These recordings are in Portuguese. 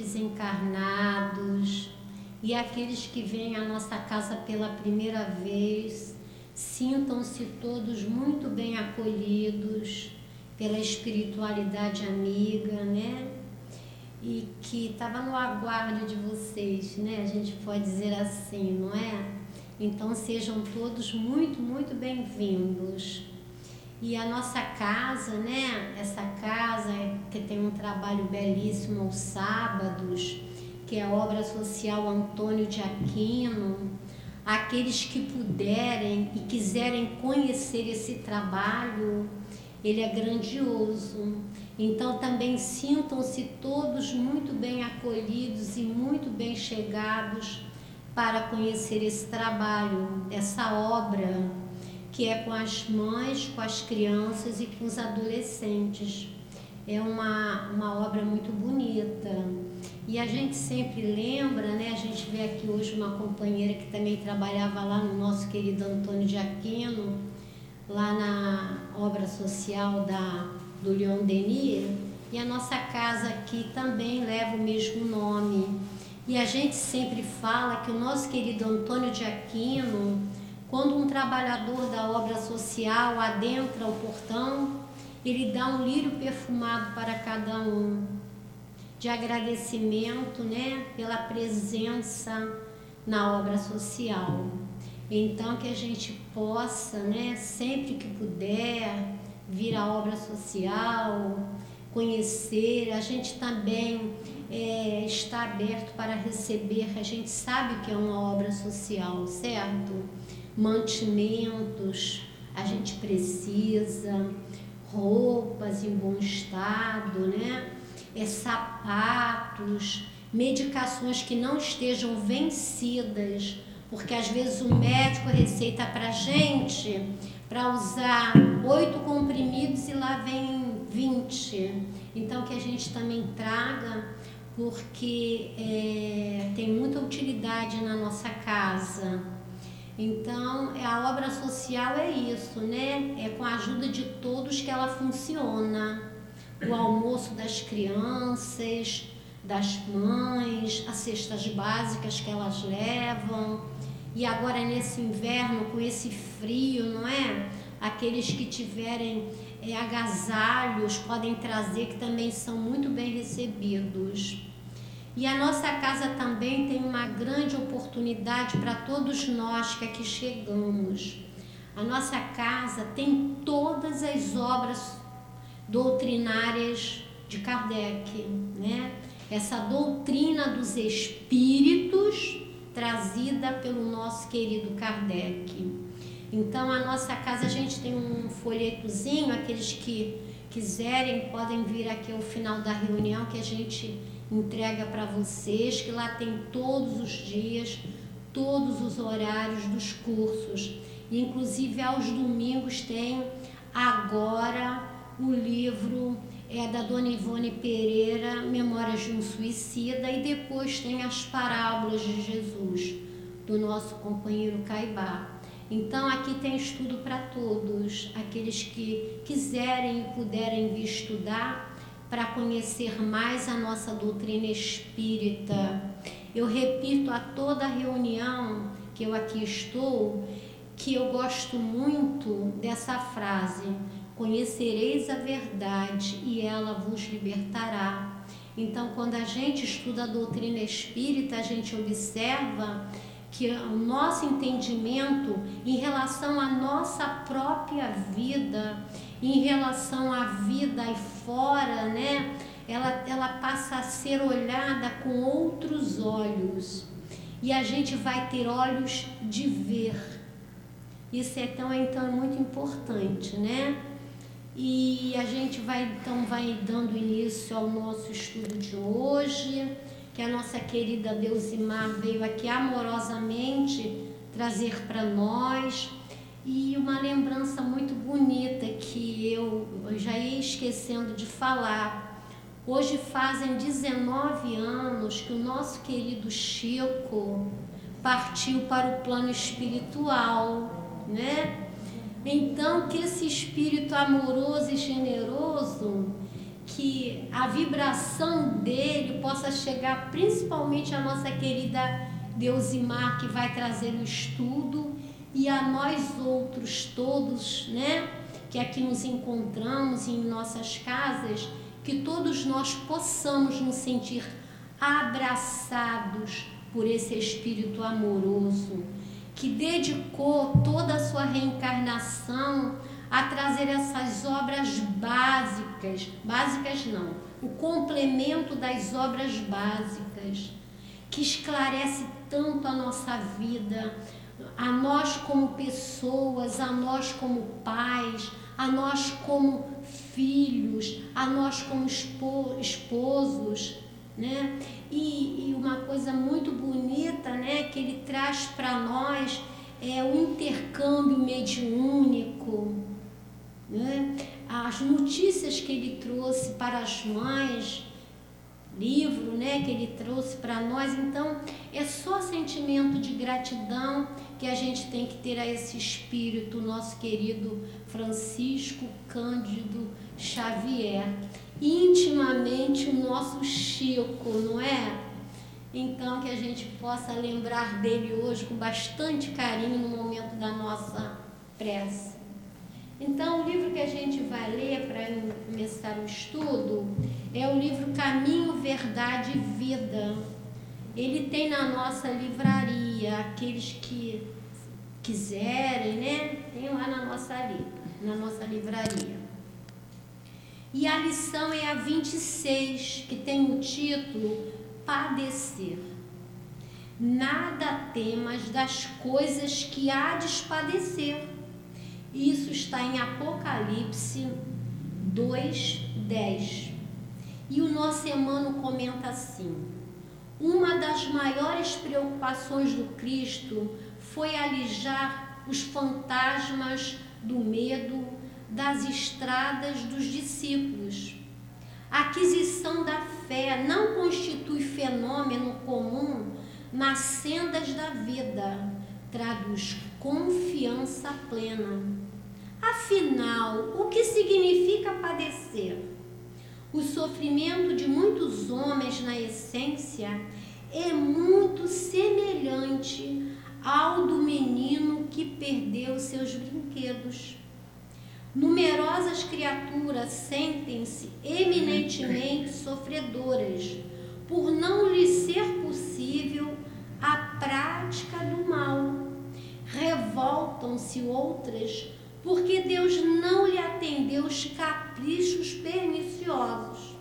desencarnados e aqueles que vêm à nossa casa pela primeira vez, sintam-se todos muito bem acolhidos pela espiritualidade amiga, né? E que estava no aguardo de vocês, né? A gente pode dizer assim, não é? Então sejam todos muito, muito bem-vindos. E a nossa casa, né? Essa casa que tem um trabalho belíssimo aos sábados, que é a obra social Antônio de Aquino. Aqueles que puderem e quiserem conhecer esse trabalho, ele é grandioso. Então também sintam-se todos muito bem acolhidos e muito bem chegados para conhecer esse trabalho, essa obra que é com as mães, com as crianças e com os adolescentes. É uma, uma obra muito bonita. E a gente sempre lembra, né? A gente vê aqui hoje uma companheira que também trabalhava lá no nosso querido Antônio de Aquino, lá na obra social da, do Leon Denis, e a nossa casa aqui também leva o mesmo nome. E a gente sempre fala que o nosso querido Antônio de Aquino, quando um trabalhador da obra social adentra o portão, ele dá um lírio perfumado para cada um, de agradecimento né, pela presença na obra social. Então, que a gente possa, né, sempre que puder, vir à obra social, conhecer. A gente também é, está aberto para receber, a gente sabe que é uma obra social, certo? Mantimentos, a gente precisa, roupas em bom estado, né? É, sapatos, medicações que não estejam vencidas porque às vezes o médico receita para gente para usar oito comprimidos e lá vem 20. Então que a gente também traga, porque é, tem muita utilidade na nossa casa. Então a obra social é isso, né? É com a ajuda de todos que ela funciona. O almoço das crianças, das mães, as cestas básicas que elas levam e agora nesse inverno, com esse frio, não é? Aqueles que tiverem é, agasalhos podem trazer, que também são muito bem recebidos. E a nossa casa também tem uma grande oportunidade para todos nós que aqui chegamos. A nossa casa tem todas as obras doutrinárias de Kardec, né? Essa doutrina dos espíritos trazida pelo nosso querido Kardec. Então, a nossa casa, a gente tem um folhetozinho, aqueles que quiserem podem vir aqui ao final da reunião que a gente entrega para vocês, que lá tem todos os dias, todos os horários dos cursos. E, inclusive, aos domingos tem agora o livro é da Dona Ivone Pereira, Memórias de um Suicida, e depois tem as Parábolas de Jesus, do nosso companheiro Caibá. Então aqui tem estudo para todos, aqueles que quiserem e puderem vir estudar para conhecer mais a nossa doutrina espírita. Eu repito a toda reunião que eu aqui estou que eu gosto muito dessa frase Conhecereis a verdade e ela vos libertará. Então, quando a gente estuda a doutrina espírita, a gente observa que o nosso entendimento em relação à nossa própria vida, em relação à vida aí fora, né? Ela, ela passa a ser olhada com outros olhos. E a gente vai ter olhos de ver. Isso é tão, então é muito importante, né? E a gente vai então vai dando início ao nosso estudo de hoje, que a nossa querida Deusimar veio aqui amorosamente trazer para nós e uma lembrança muito bonita que eu já ia esquecendo de falar. Hoje fazem 19 anos que o nosso querido Chico partiu para o plano espiritual, né? Então, que esse espírito amoroso e generoso, que a vibração dele possa chegar principalmente à nossa querida Deusimar, que vai trazer o estudo, e a nós outros todos, né, que aqui nos encontramos em nossas casas, que todos nós possamos nos sentir abraçados por esse Espírito amoroso, que dedicou toda a sua reencarnação a trazer essas obras básicas, básicas não, o complemento das obras básicas, que esclarece tanto a nossa vida, a nós como pessoas, a nós como pais, a nós como filhos, a nós como esposos, né? E, e uma coisa muito bonita, né, que ele traz para nós é o intercâmbio mediúnico, né? As notícias que ele trouxe para as mães, livro, né, que ele trouxe para nós, então é só sentimento de gratidão que a gente tem que ter a esse espírito, nosso querido Francisco Cândido Xavier, intimamente o nosso Chico, não é? Então que a gente possa lembrar dele hoje com bastante carinho no momento da nossa prece. Então, o livro que a gente vai ler para começar o estudo é o livro Caminho, Verdade e Vida. Ele tem na nossa livraria, aqueles que quiserem, né? Tem lá na nossa, na nossa livraria. E a lição é a 26, que tem o título Padecer. Nada temas das coisas que há de padecer isso está em Apocalipse 2, 10. E o nosso Emmanuel comenta assim: Uma das maiores preocupações do Cristo foi alijar os fantasmas do medo das estradas dos discípulos. A aquisição da fé não constitui fenômeno comum nas sendas da vida, traduz confiança plena. Afinal, o que significa padecer? O sofrimento de muitos homens, na essência, é muito semelhante ao do menino que perdeu seus brinquedos. Numerosas criaturas sentem-se eminentemente sofredoras por não lhes ser possível a prática do mal revoltam-se outras porque Deus não lhe atendeu os caprichos perniciosos.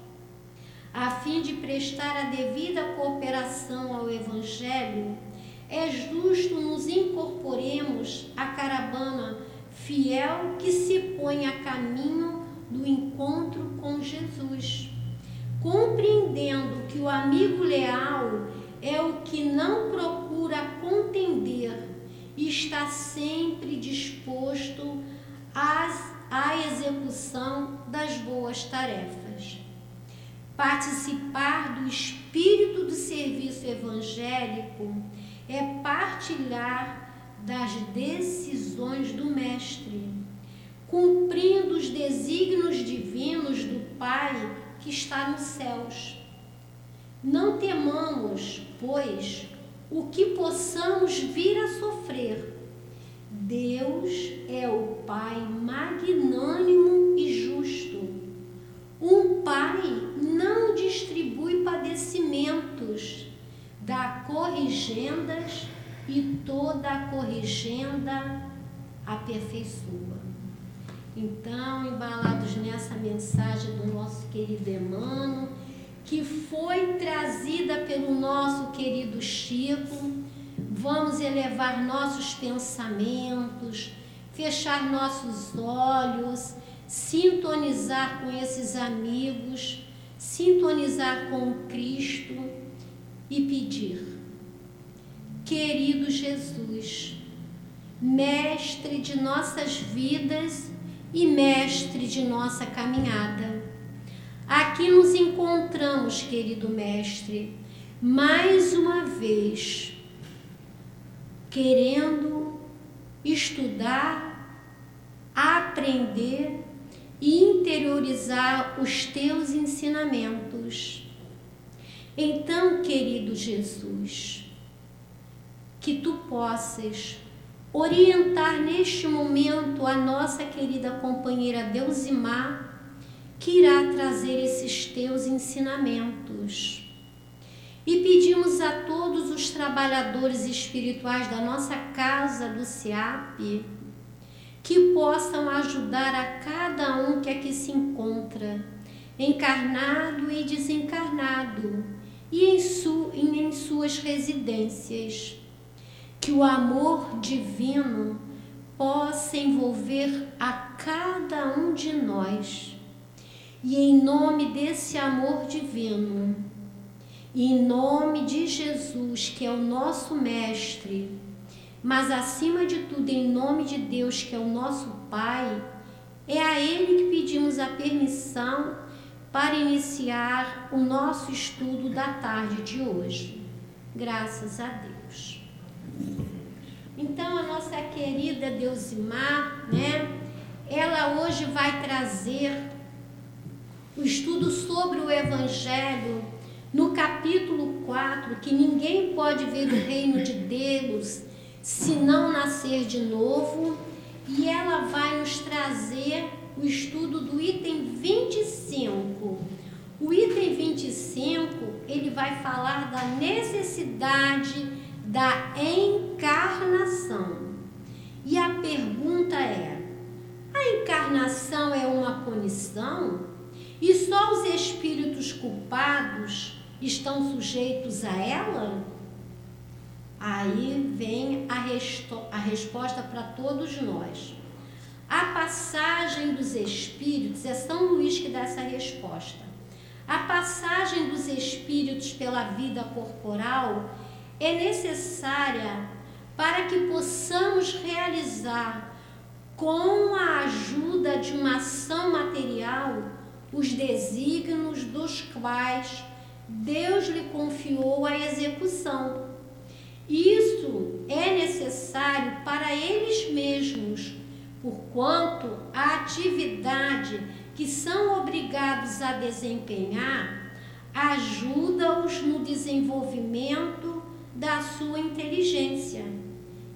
A fim de prestar a devida cooperação ao Evangelho, é justo nos incorporemos à caravana fiel que se põe a caminho do encontro com Jesus, compreendendo que o amigo leal é o que não procura contender e está sempre disposto à execução das boas tarefas. Participar do espírito do serviço evangélico é partilhar das decisões do Mestre, cumprindo os desígnios divinos do Pai que está nos céus. Não temamos, pois, o que possamos vir a sofrer. Deus é o Pai magnânimo e justo. Um Pai não distribui padecimentos, dá corrigendas e toda a corrigenda aperfeiçoa. Então, embalados nessa mensagem do nosso querido Emmanuel, que foi trazida pelo nosso querido Chico. Vamos elevar nossos pensamentos, fechar nossos olhos, sintonizar com esses amigos, sintonizar com Cristo e pedir: Querido Jesus, mestre de nossas vidas e mestre de nossa caminhada, Aqui nos encontramos, querido Mestre, mais uma vez, querendo estudar, aprender e interiorizar os teus ensinamentos. Então, querido Jesus, que tu possas orientar neste momento a nossa querida companheira Deusimar, que irá trazer esses teus ensinamentos. E pedimos a todos os trabalhadores espirituais da nossa casa do SEAP que possam ajudar a cada um que aqui se encontra, encarnado e desencarnado, e em, su, em suas residências. Que o amor divino possa envolver a cada um de nós. E em nome desse amor divino, e em nome de Jesus, que é o nosso Mestre, mas acima de tudo, em nome de Deus, que é o nosso Pai, é a Ele que pedimos a permissão para iniciar o nosso estudo da tarde de hoje. Graças a Deus. Então, a nossa querida Deusimar, né? Ela hoje vai trazer o estudo sobre o Evangelho no capítulo 4, que ninguém pode ver o reino de Deus se não nascer de novo, e ela vai nos trazer o estudo do item 25. O item 25, ele vai falar da necessidade da encarnação. E a pergunta é: a encarnação é uma punição? E só os espíritos culpados estão sujeitos a ela? Aí vem a, a resposta para todos nós. A passagem dos espíritos, é São Luís que dá essa resposta. A passagem dos espíritos pela vida corporal é necessária para que possamos realizar, com a ajuda de uma ação material, os desígnios dos quais Deus lhe confiou a execução isso é necessário para eles mesmos, porquanto a atividade que são obrigados a desempenhar ajuda-os no desenvolvimento da sua inteligência.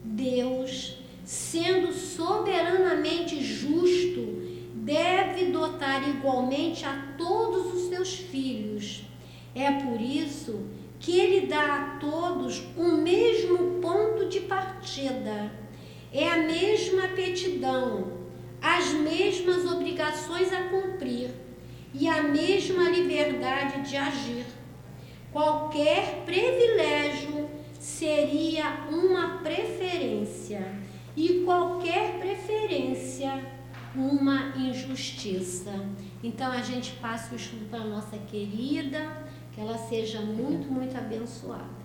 Deus, sendo soberanamente justo, deve dotar igualmente a todos os seus filhos. É por isso que ele dá a todos o mesmo ponto de partida, é a mesma aptidão, as mesmas obrigações a cumprir e a mesma liberdade de agir. Qualquer privilégio seria uma preferência e qualquer preferência uma injustiça. Então a gente passa o estudo para nossa querida que ela seja muito, muito abençoada.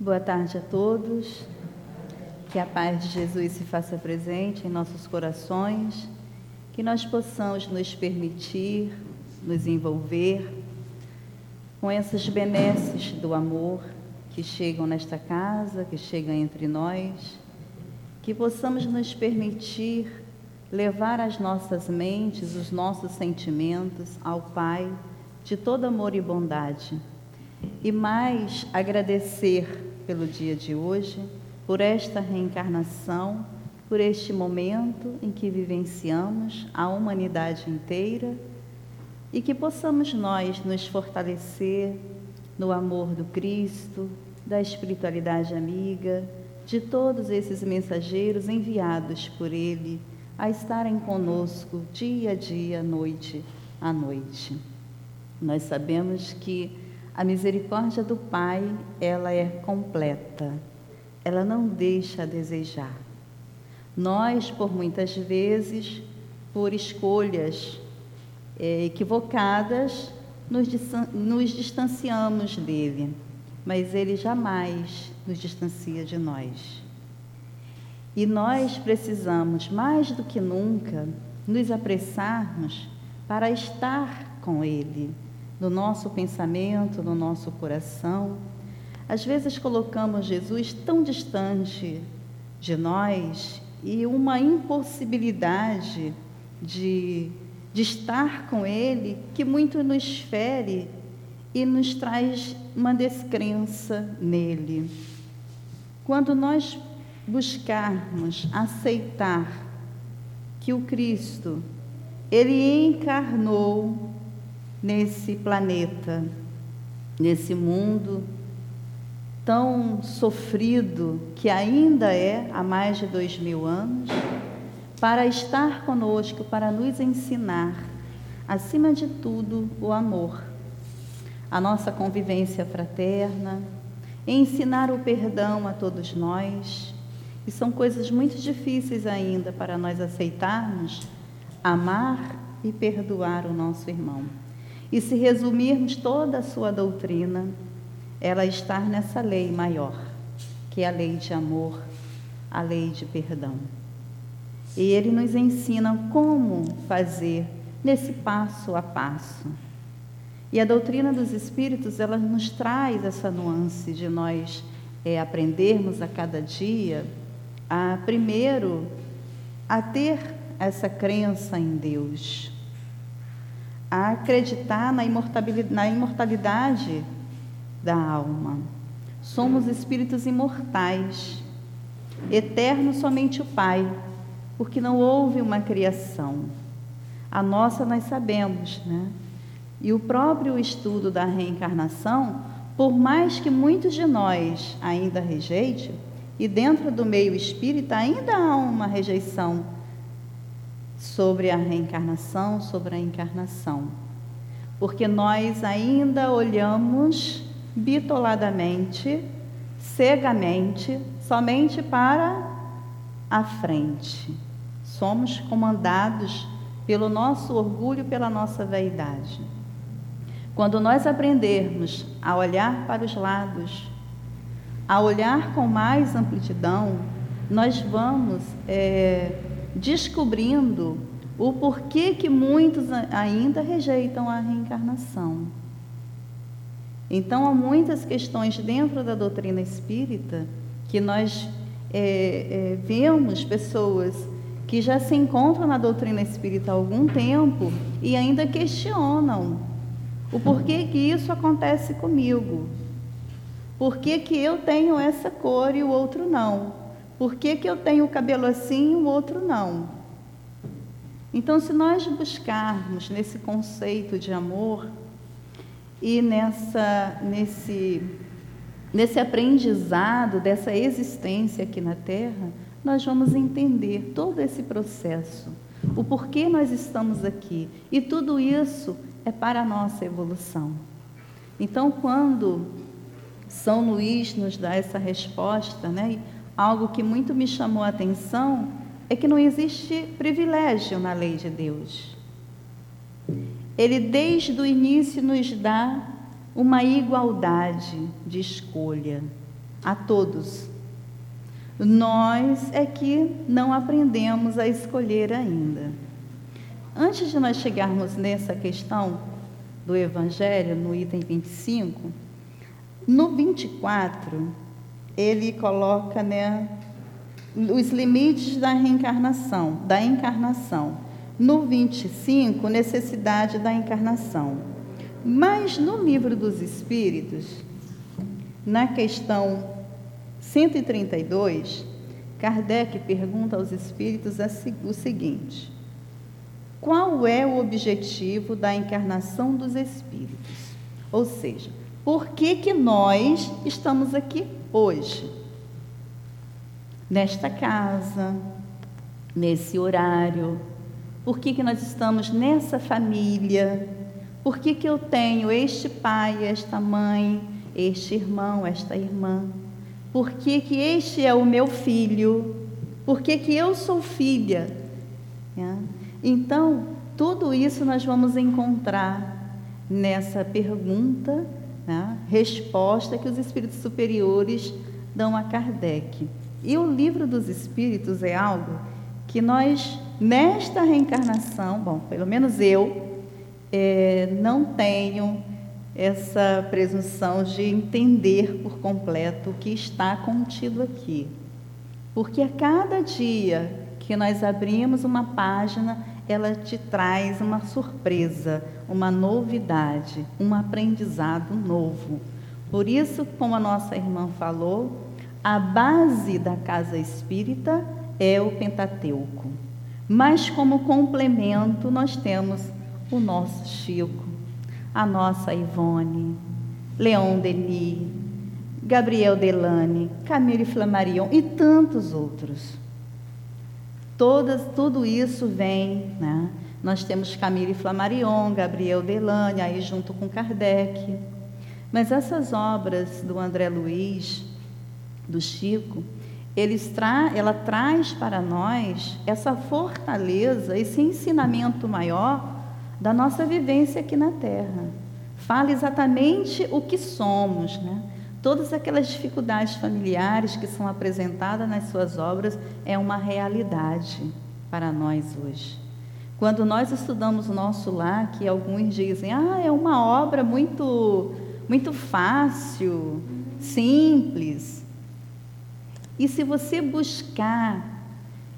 Boa tarde a todos. Que a paz de Jesus se faça presente em nossos corações, que nós possamos nos permitir, nos envolver com essas benesses do amor que chegam nesta casa, que chegam entre nós que possamos nos permitir levar as nossas mentes, os nossos sentimentos ao Pai de todo amor e bondade. E mais agradecer pelo dia de hoje, por esta reencarnação, por este momento em que vivenciamos a humanidade inteira e que possamos nós nos fortalecer no amor do Cristo, da espiritualidade amiga, de todos esses mensageiros enviados por Ele a estarem conosco dia a dia, noite a noite. Nós sabemos que a misericórdia do Pai, ela é completa, ela não deixa a desejar. Nós, por muitas vezes, por escolhas é, equivocadas, nos, nos distanciamos dele mas Ele jamais nos distancia de nós. E nós precisamos, mais do que nunca, nos apressarmos para estar com Ele, no nosso pensamento, no nosso coração, Às vezes colocamos Jesus tão distante de nós e uma impossibilidade de, de estar com Ele que muito nos fere e nos traz uma descrença nele. Quando nós buscarmos aceitar que o Cristo, ele encarnou nesse planeta, nesse mundo tão sofrido que ainda é há mais de dois mil anos, para estar conosco, para nos ensinar, acima de tudo, o amor a nossa convivência fraterna, ensinar o perdão a todos nós. E são coisas muito difíceis ainda para nós aceitarmos, amar e perdoar o nosso irmão. E se resumirmos toda a sua doutrina, ela está nessa lei maior, que é a lei de amor, a lei de perdão. E ele nos ensina como fazer nesse passo a passo. E a doutrina dos espíritos, ela nos traz essa nuance de nós é, aprendermos a cada dia a, primeiro, a ter essa crença em Deus, a acreditar na na imortalidade da alma. Somos espíritos imortais, eterno somente o Pai, porque não houve uma criação. A nossa nós sabemos, né? E o próprio estudo da reencarnação, por mais que muitos de nós ainda rejeitem, e dentro do meio espírita ainda há uma rejeição sobre a reencarnação, sobre a encarnação. Porque nós ainda olhamos bitoladamente, cegamente, somente para a frente. Somos comandados pelo nosso orgulho, pela nossa vaidade. Quando nós aprendermos a olhar para os lados, a olhar com mais amplidão, nós vamos é, descobrindo o porquê que muitos ainda rejeitam a reencarnação. Então, há muitas questões dentro da doutrina espírita que nós é, é, vemos pessoas que já se encontram na doutrina espírita há algum tempo e ainda questionam o porquê que isso acontece comigo. Por que, que eu tenho essa cor e o outro não? Por que, que eu tenho o cabelo assim e o outro não? Então, se nós buscarmos nesse conceito de amor e nessa, nesse, nesse aprendizado dessa existência aqui na Terra, nós vamos entender todo esse processo, o porquê nós estamos aqui. E tudo isso é para a nossa evolução. Então, quando São Luís nos dá essa resposta, né, algo que muito me chamou a atenção é que não existe privilégio na lei de Deus. Ele, desde o início, nos dá uma igualdade de escolha a todos. Nós é que não aprendemos a escolher ainda. Antes de nós chegarmos nessa questão do Evangelho, no item 25, no 24, ele coloca né, os limites da reencarnação, da encarnação. No 25, necessidade da encarnação. Mas no livro dos Espíritos, na questão 132, Kardec pergunta aos espíritos o seguinte: qual é o objetivo da encarnação dos espíritos? Ou seja, por que, que nós estamos aqui hoje? Nesta casa, nesse horário, por que, que nós estamos nessa família? Por que, que eu tenho este pai, esta mãe, este irmão, esta irmã? Por que, que este é o meu filho? Por que, que eu sou filha? É. Então, tudo isso nós vamos encontrar nessa pergunta, né, resposta que os espíritos superiores dão a Kardec. E o livro dos espíritos é algo que nós, nesta reencarnação, bom, pelo menos eu, é, não tenho essa presunção de entender por completo o que está contido aqui. Porque a cada dia que nós abrimos uma página, ela te traz uma surpresa, uma novidade, um aprendizado novo. Por isso, como a nossa irmã falou, a base da casa espírita é o Pentateuco. Mas como complemento, nós temos o nosso Chico, a nossa Ivone, Leon Denis, Gabriel Delane, Camille Flammarion e tantos outros. Todas, tudo isso vem, né? Nós temos Camille Flammarion, Gabriel Delane, aí junto com Kardec. Mas essas obras do André Luiz, do Chico, tra ela traz para nós essa fortaleza, esse ensinamento maior da nossa vivência aqui na Terra. Fala exatamente o que somos, né? Todas aquelas dificuldades familiares que são apresentadas nas suas obras é uma realidade para nós hoje. Quando nós estudamos o nosso lar, que alguns dizem, ah, é uma obra muito, muito fácil, simples. E se você buscar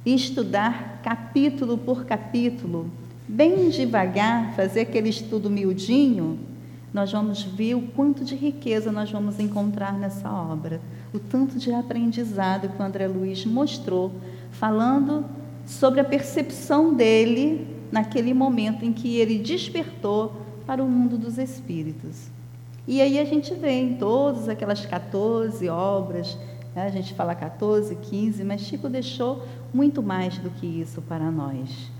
estudar capítulo por capítulo, bem devagar, fazer aquele estudo miudinho, nós vamos ver o quanto de riqueza nós vamos encontrar nessa obra, o tanto de aprendizado que o André Luiz mostrou, falando sobre a percepção dele naquele momento em que ele despertou para o mundo dos espíritos. E aí a gente vê em todas aquelas 14 obras, né? a gente fala 14, 15, mas Chico deixou muito mais do que isso para nós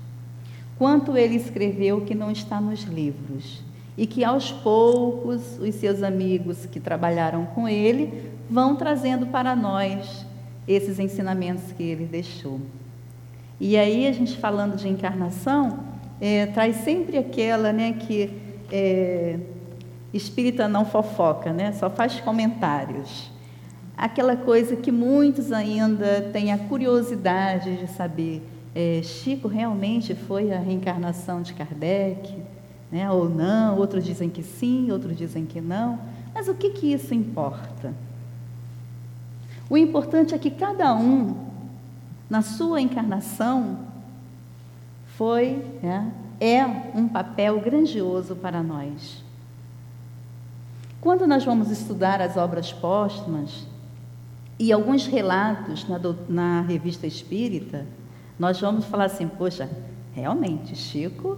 quanto ele escreveu que não está nos livros e que aos poucos os seus amigos que trabalharam com ele vão trazendo para nós esses ensinamentos que ele deixou. E aí a gente falando de encarnação é, traz sempre aquela, né, que é, espírita não fofoca, né, só faz comentários. Aquela coisa que muitos ainda têm a curiosidade de saber é, Chico realmente foi a reencarnação de Kardec, né, ou não, outros dizem que sim, outros dizem que não, mas o que, que isso importa? O importante é que cada um, na sua encarnação, foi, né, é um papel grandioso para nós. Quando nós vamos estudar as obras póstumas e alguns relatos na, na revista espírita, nós vamos falar assim: poxa, realmente, Chico,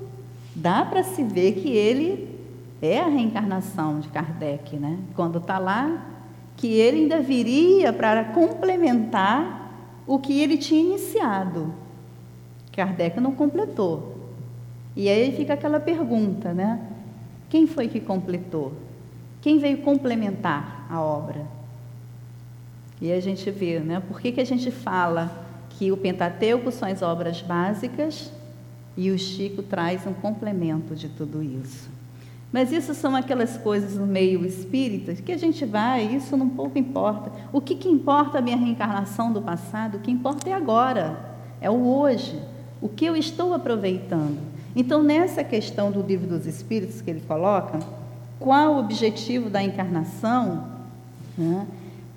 dá para se ver que ele é a reencarnação de Kardec, né? Quando está lá, que ele ainda viria para complementar o que ele tinha iniciado. Kardec não completou. E aí fica aquela pergunta, né? Quem foi que completou? Quem veio complementar a obra? E a gente vê, né? Por que, que a gente fala que o Pentateuco são as obras básicas e o Chico traz um complemento de tudo isso. Mas isso são aquelas coisas no meio espírita que a gente vai, isso não pouco importa. O que, que importa a minha reencarnação do passado? O que importa é agora, é o hoje, o que eu estou aproveitando. Então, nessa questão do livro dos Espíritos que ele coloca, qual o objetivo da encarnação? Né?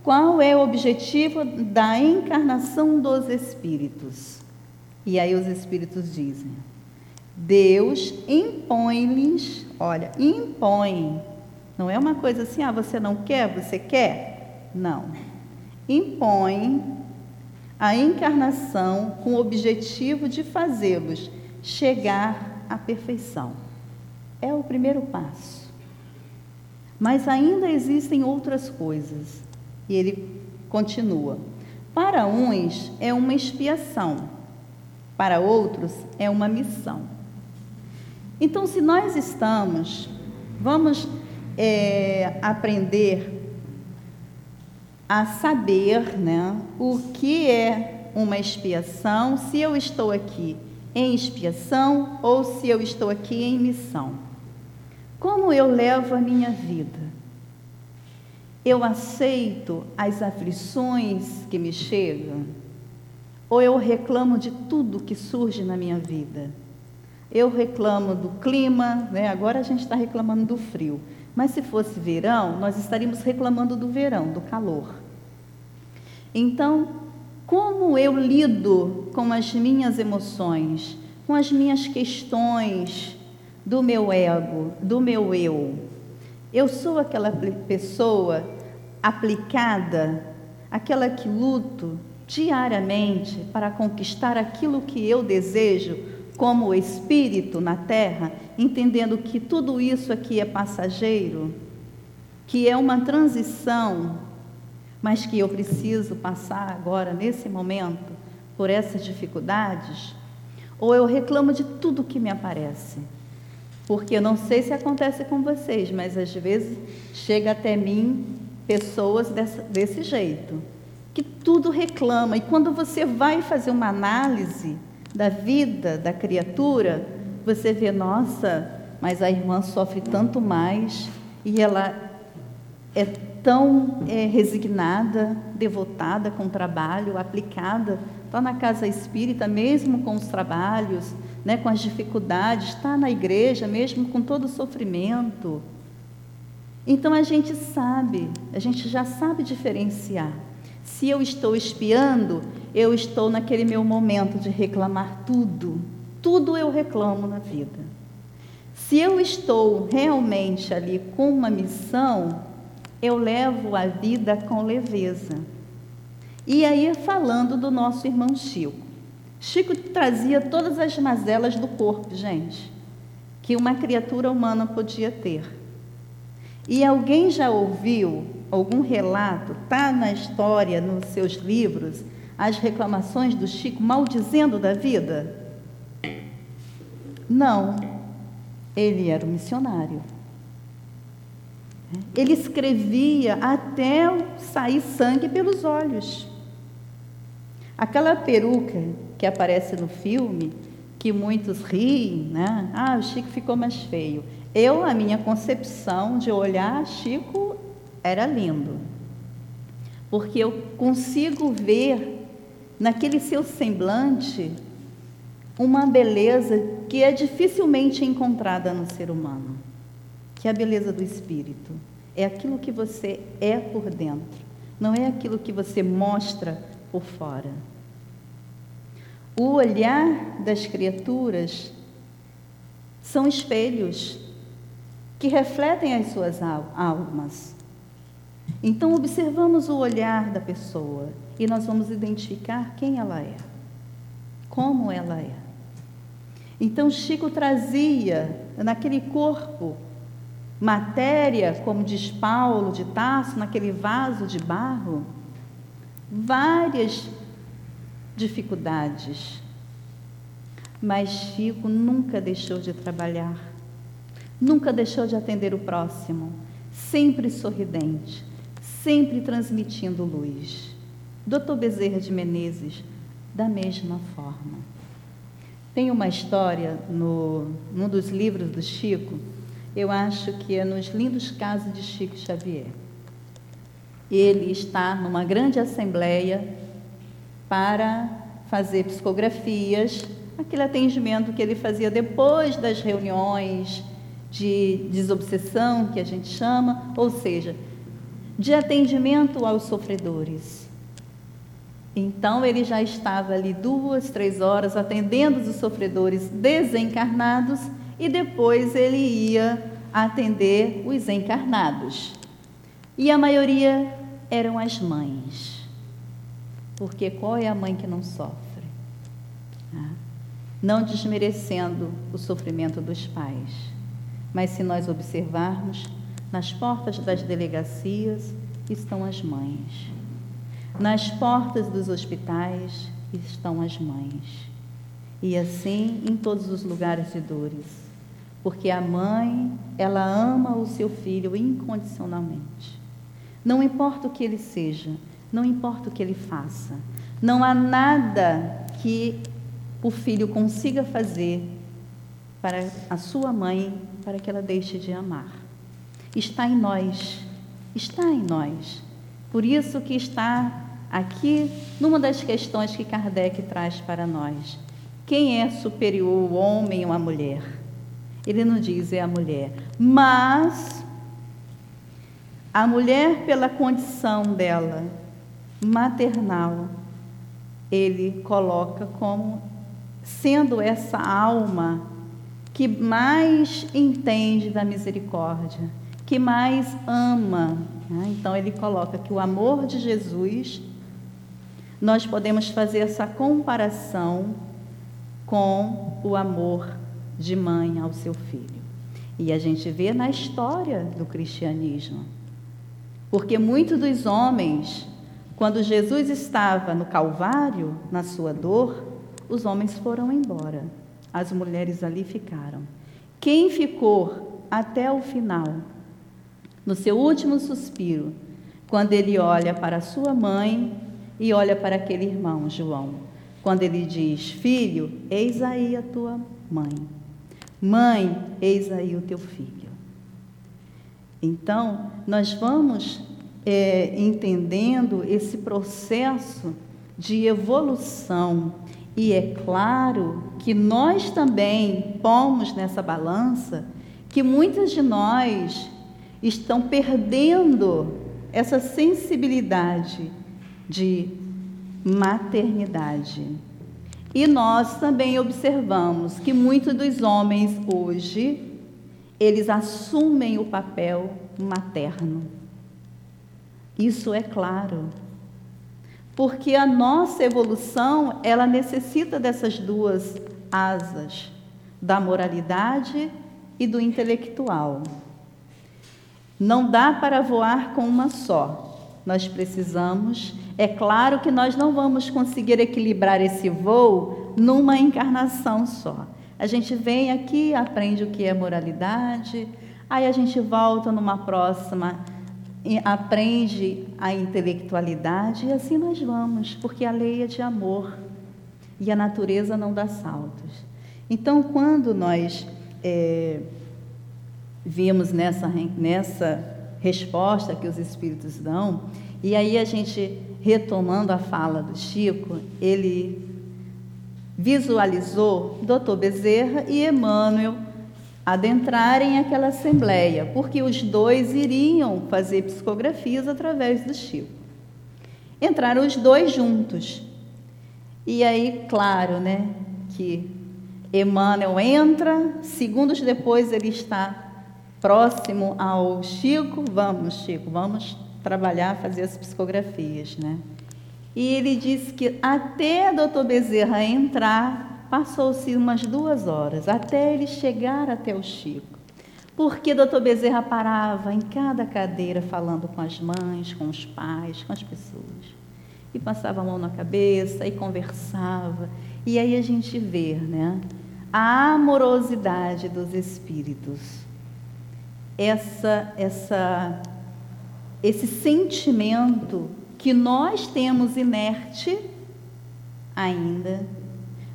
Qual é o objetivo da encarnação dos espíritos? E aí os espíritos dizem: Deus impõe-lhes, olha, impõe. Não é uma coisa assim, ah, você não quer, você quer? Não. Impõe a encarnação com o objetivo de fazê-los chegar à perfeição. É o primeiro passo. Mas ainda existem outras coisas. E ele continua: Para uns é uma expiação, para outros é uma missão. Então, se nós estamos, vamos é, aprender a saber né, o que é uma expiação, se eu estou aqui em expiação ou se eu estou aqui em missão. Como eu levo a minha vida? Eu aceito as aflições que me chegam? Ou eu reclamo de tudo que surge na minha vida? Eu reclamo do clima, né? agora a gente está reclamando do frio, Mas se fosse verão, nós estaríamos reclamando do verão, do calor. Então, como eu lido com as minhas emoções, com as minhas questões do meu ego, do meu eu? Eu sou aquela pessoa aplicada, aquela que luto diariamente para conquistar aquilo que eu desejo como espírito na terra, entendendo que tudo isso aqui é passageiro, que é uma transição, mas que eu preciso passar agora, nesse momento, por essas dificuldades, ou eu reclamo de tudo que me aparece. Porque eu não sei se acontece com vocês, mas às vezes chega até mim pessoas desse jeito, que tudo reclama. E quando você vai fazer uma análise da vida da criatura, você vê, nossa, mas a irmã sofre tanto mais e ela é tão é, resignada, devotada com o trabalho, aplicada, está na casa espírita, mesmo com os trabalhos, né, com as dificuldades, está na igreja, mesmo com todo o sofrimento. Então a gente sabe, a gente já sabe diferenciar. Se eu estou espiando, eu estou naquele meu momento de reclamar tudo. Tudo eu reclamo na vida. Se eu estou realmente ali com uma missão, eu levo a vida com leveza. E aí, falando do nosso irmão Chico. Chico trazia todas as mazelas do corpo, gente, que uma criatura humana podia ter. E alguém já ouviu algum relato, está na história, nos seus livros, as reclamações do Chico maldizendo da vida? Não. Ele era um missionário. Ele escrevia até sair sangue pelos olhos. Aquela peruca que aparece no filme, que muitos riem, né? Ah, o Chico ficou mais feio. Eu, a minha concepção de olhar Chico era lindo. Porque eu consigo ver naquele seu semblante uma beleza que é dificilmente encontrada no ser humano, que é a beleza do espírito. É aquilo que você é por dentro, não é aquilo que você mostra por fora. O olhar das criaturas são espelhos que refletem as suas almas. Então, observamos o olhar da pessoa e nós vamos identificar quem ela é, como ela é. Então, Chico trazia naquele corpo matéria, como diz Paulo de Tasso, naquele vaso de barro, várias dificuldades. Mas Chico nunca deixou de trabalhar, nunca deixou de atender o próximo, sempre sorridente, sempre transmitindo luz. Dr. Bezerra de Menezes, da mesma forma. Tem uma história no, num dos livros do Chico, eu acho que é nos lindos casos de Chico Xavier. Ele está numa grande assembleia para fazer psicografias, aquele atendimento que ele fazia depois das reuniões de desobsessão, que a gente chama, ou seja, de atendimento aos sofredores. Então ele já estava ali duas, três horas atendendo os sofredores desencarnados e depois ele ia atender os encarnados. E a maioria eram as mães. Porque qual é a mãe que não sofre? Ah, não desmerecendo o sofrimento dos pais, mas se nós observarmos, nas portas das delegacias estão as mães. Nas portas dos hospitais estão as mães. E assim em todos os lugares de dores. Porque a mãe, ela ama o seu filho incondicionalmente. Não importa o que ele seja, não importa o que ele faça. Não há nada que o filho consiga fazer para a sua mãe para que ela deixe de amar está em nós. Está em nós. Por isso que está aqui numa das questões que Kardec traz para nós. Quem é superior, o homem ou a mulher? Ele não diz é a mulher, mas A mulher, pela condição dela maternal, ele coloca como sendo essa alma que mais entende da misericórdia, que mais ama. Né? Então, ele coloca que o amor de Jesus, nós podemos fazer essa comparação com o amor de mãe ao seu filho. E a gente vê na história do cristianismo. Porque muitos dos homens, quando Jesus estava no Calvário, na sua dor, os homens foram embora. As mulheres ali ficaram. Quem ficou até o final, no seu último suspiro, quando ele olha para sua mãe e olha para aquele irmão, João, quando ele diz: Filho, eis aí a tua mãe. Mãe, eis aí o teu filho. Então, nós vamos é, entendendo esse processo de evolução. E é claro que nós também pomos nessa balança que muitas de nós estão perdendo essa sensibilidade de maternidade. E nós também observamos que muitos dos homens hoje, eles assumem o papel materno. Isso é claro. Porque a nossa evolução, ela necessita dessas duas asas, da moralidade e do intelectual. Não dá para voar com uma só. Nós precisamos é claro que nós não vamos conseguir equilibrar esse voo numa encarnação só. A gente vem aqui, aprende o que é moralidade, aí a gente volta numa próxima, aprende a intelectualidade e assim nós vamos, porque a lei é de amor e a natureza não dá saltos. Então, quando nós é, vimos nessa, nessa resposta que os Espíritos dão, e aí a gente retomando a fala do Chico, ele visualizou Dr. Bezerra e Emmanuel adentrarem aquela assembleia, porque os dois iriam fazer psicografias através do Chico. Entraram os dois juntos. E aí, claro, né, que Emmanuel entra, segundos depois ele está próximo ao Chico. Vamos, Chico, vamos trabalhar, fazer as psicografias, né? E ele disse que até Dr. Bezerra entrar, passou-se umas duas horas, até ele chegar até o Chico. Porque Dr. Bezerra parava em cada cadeira falando com as mães, com os pais, com as pessoas. E passava a mão na cabeça e conversava. E aí a gente vê, né? A amorosidade dos espíritos. Essa essa esse sentimento que nós temos inerte ainda,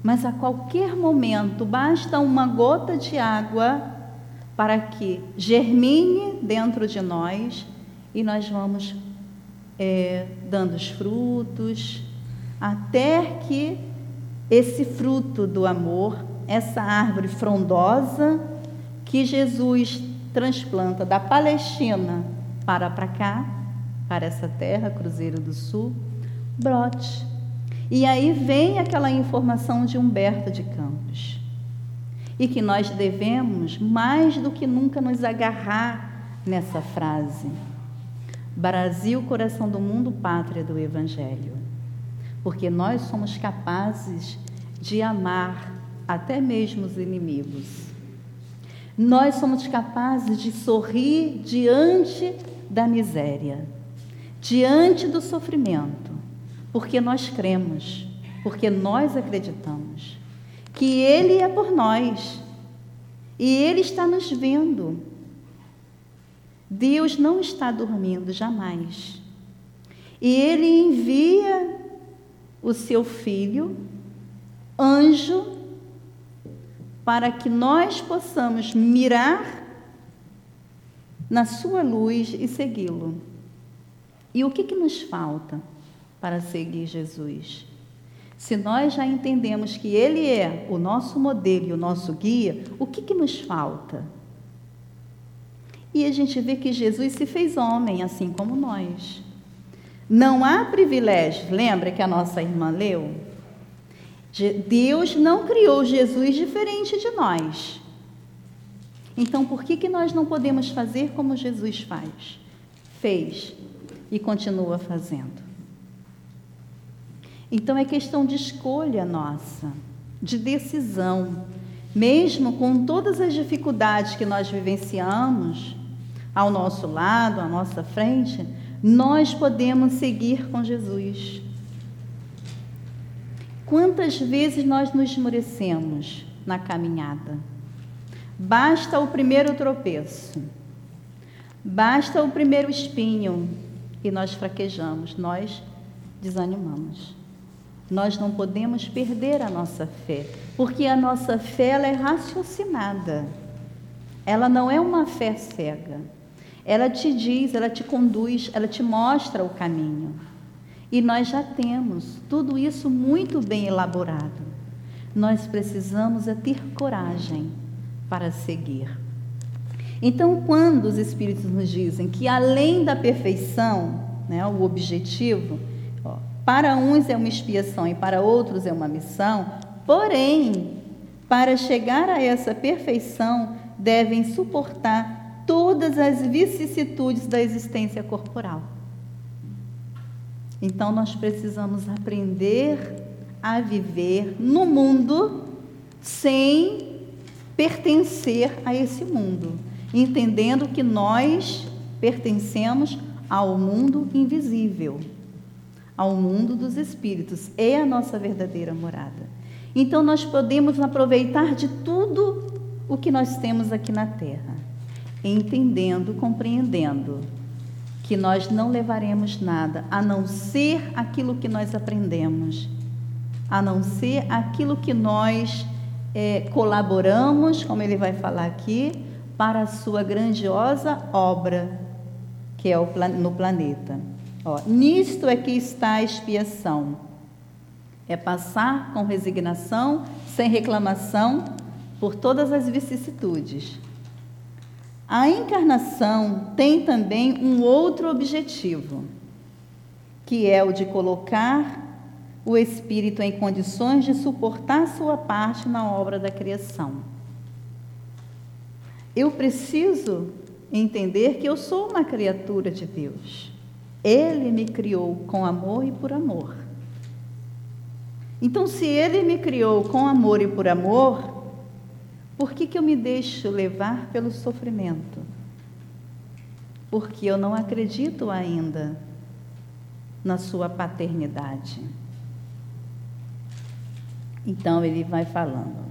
mas a qualquer momento basta uma gota de água para que germine dentro de nós e nós vamos é, dando os frutos, até que esse fruto do amor, essa árvore frondosa que Jesus transplanta da Palestina para para cá, para essa terra, Cruzeiro do Sul, brote. E aí vem aquela informação de Humberto de Campos. E que nós devemos, mais do que nunca, nos agarrar nessa frase. Brasil, coração do mundo, pátria do Evangelho. Porque nós somos capazes de amar até mesmo os inimigos. Nós somos capazes de sorrir diante da miséria, diante do sofrimento, porque nós cremos, porque nós acreditamos que Ele é por nós e Ele está nos vendo. Deus não está dormindo jamais. E Ele envia o seu Filho, anjo, para que nós possamos mirar na sua luz e segui-lo. E o que, que nos falta para seguir Jesus? Se nós já entendemos que Ele é o nosso modelo e o nosso guia, o que, que nos falta? E a gente vê que Jesus se fez homem, assim como nós. Não há privilégio. Lembra que a nossa irmã leu? Deus não criou Jesus diferente de nós. Então, por que, que nós não podemos fazer como Jesus faz? Fez e continua fazendo. Então, é questão de escolha nossa, de decisão. Mesmo com todas as dificuldades que nós vivenciamos ao nosso lado, à nossa frente, nós podemos seguir com Jesus. Quantas vezes nós nos esmorecemos na caminhada? Basta o primeiro tropeço, basta o primeiro espinho e nós fraquejamos, nós desanimamos. Nós não podemos perder a nossa fé, porque a nossa fé ela é raciocinada. Ela não é uma fé cega. Ela te diz, ela te conduz, ela te mostra o caminho. E nós já temos tudo isso muito bem elaborado. Nós precisamos é ter coragem para seguir. Então, quando os Espíritos nos dizem que além da perfeição, né, o objetivo, ó, para uns é uma expiação e para outros é uma missão, porém, para chegar a essa perfeição, devem suportar todas as vicissitudes da existência corporal. Então nós precisamos aprender a viver no mundo sem pertencer a esse mundo, entendendo que nós pertencemos ao mundo invisível, ao mundo dos espíritos, é a nossa verdadeira morada. Então nós podemos aproveitar de tudo o que nós temos aqui na terra, entendendo, compreendendo que nós não levaremos nada a não ser aquilo que nós aprendemos, a não ser aquilo que nós é, colaboramos, como ele vai falar aqui, para a sua grandiosa obra, que é o, no planeta. Ó, nisto é que está a expiação. É passar com resignação, sem reclamação, por todas as vicissitudes a encarnação tem também um outro objetivo, que é o de colocar o espírito em condições de suportar sua parte na obra da criação. Eu preciso entender que eu sou uma criatura de Deus. Ele me criou com amor e por amor. Então, se ele me criou com amor e por amor, por que, que eu me deixo levar pelo sofrimento? Porque eu não acredito ainda na sua paternidade. Então ele vai falando.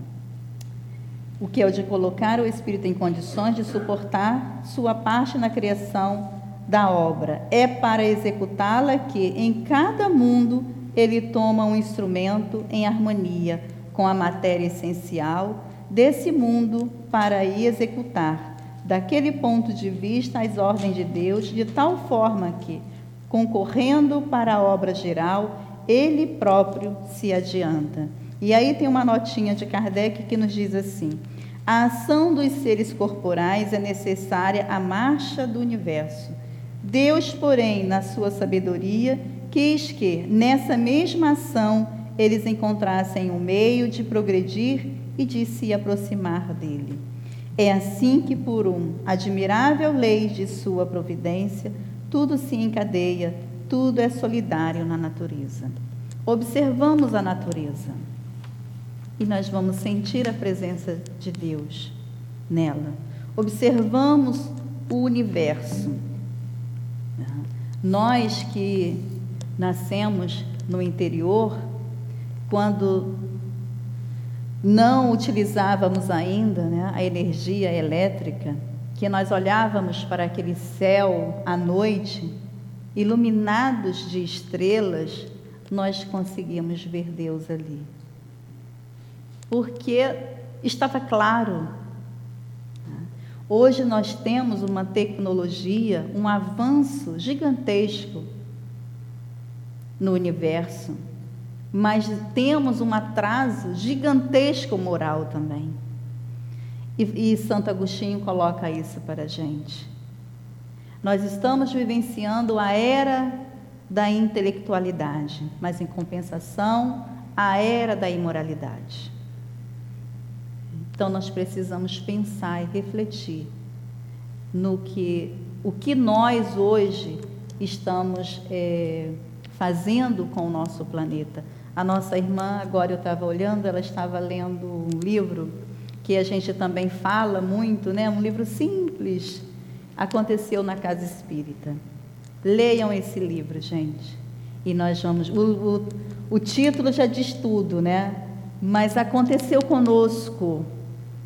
O que é o de colocar o espírito em condições de suportar sua parte na criação da obra. É para executá-la que, em cada mundo, ele toma um instrumento em harmonia com a matéria essencial desse mundo para aí executar, daquele ponto de vista, as ordens de Deus, de tal forma que, concorrendo para a obra geral, ele próprio se adianta. E aí tem uma notinha de Kardec que nos diz assim: a ação dos seres corporais é necessária à marcha do universo. Deus, porém, na sua sabedoria, quis que, nessa mesma ação, eles encontrassem um meio de progredir e de se aproximar dele. É assim que, por um admirável lei de sua providência, tudo se encadeia, tudo é solidário na natureza. Observamos a natureza e nós vamos sentir a presença de Deus nela. Observamos o universo. Nós que nascemos no interior, quando não utilizávamos ainda né, a energia elétrica, que nós olhávamos para aquele céu à noite, iluminados de estrelas, nós conseguíamos ver Deus ali. Porque estava claro. Hoje nós temos uma tecnologia, um avanço gigantesco no universo mas temos um atraso gigantesco moral também. E, e Santo Agostinho coloca isso para a gente. Nós estamos vivenciando a era da intelectualidade, mas em compensação, a era da imoralidade. Então nós precisamos pensar e refletir no que o que nós hoje estamos é, fazendo com o nosso planeta. A nossa irmã, agora eu estava olhando, ela estava lendo um livro que a gente também fala muito, né? Um livro simples. Aconteceu na casa espírita. Leiam esse livro, gente. E nós vamos. O, o, o título já diz tudo, né? Mas aconteceu conosco.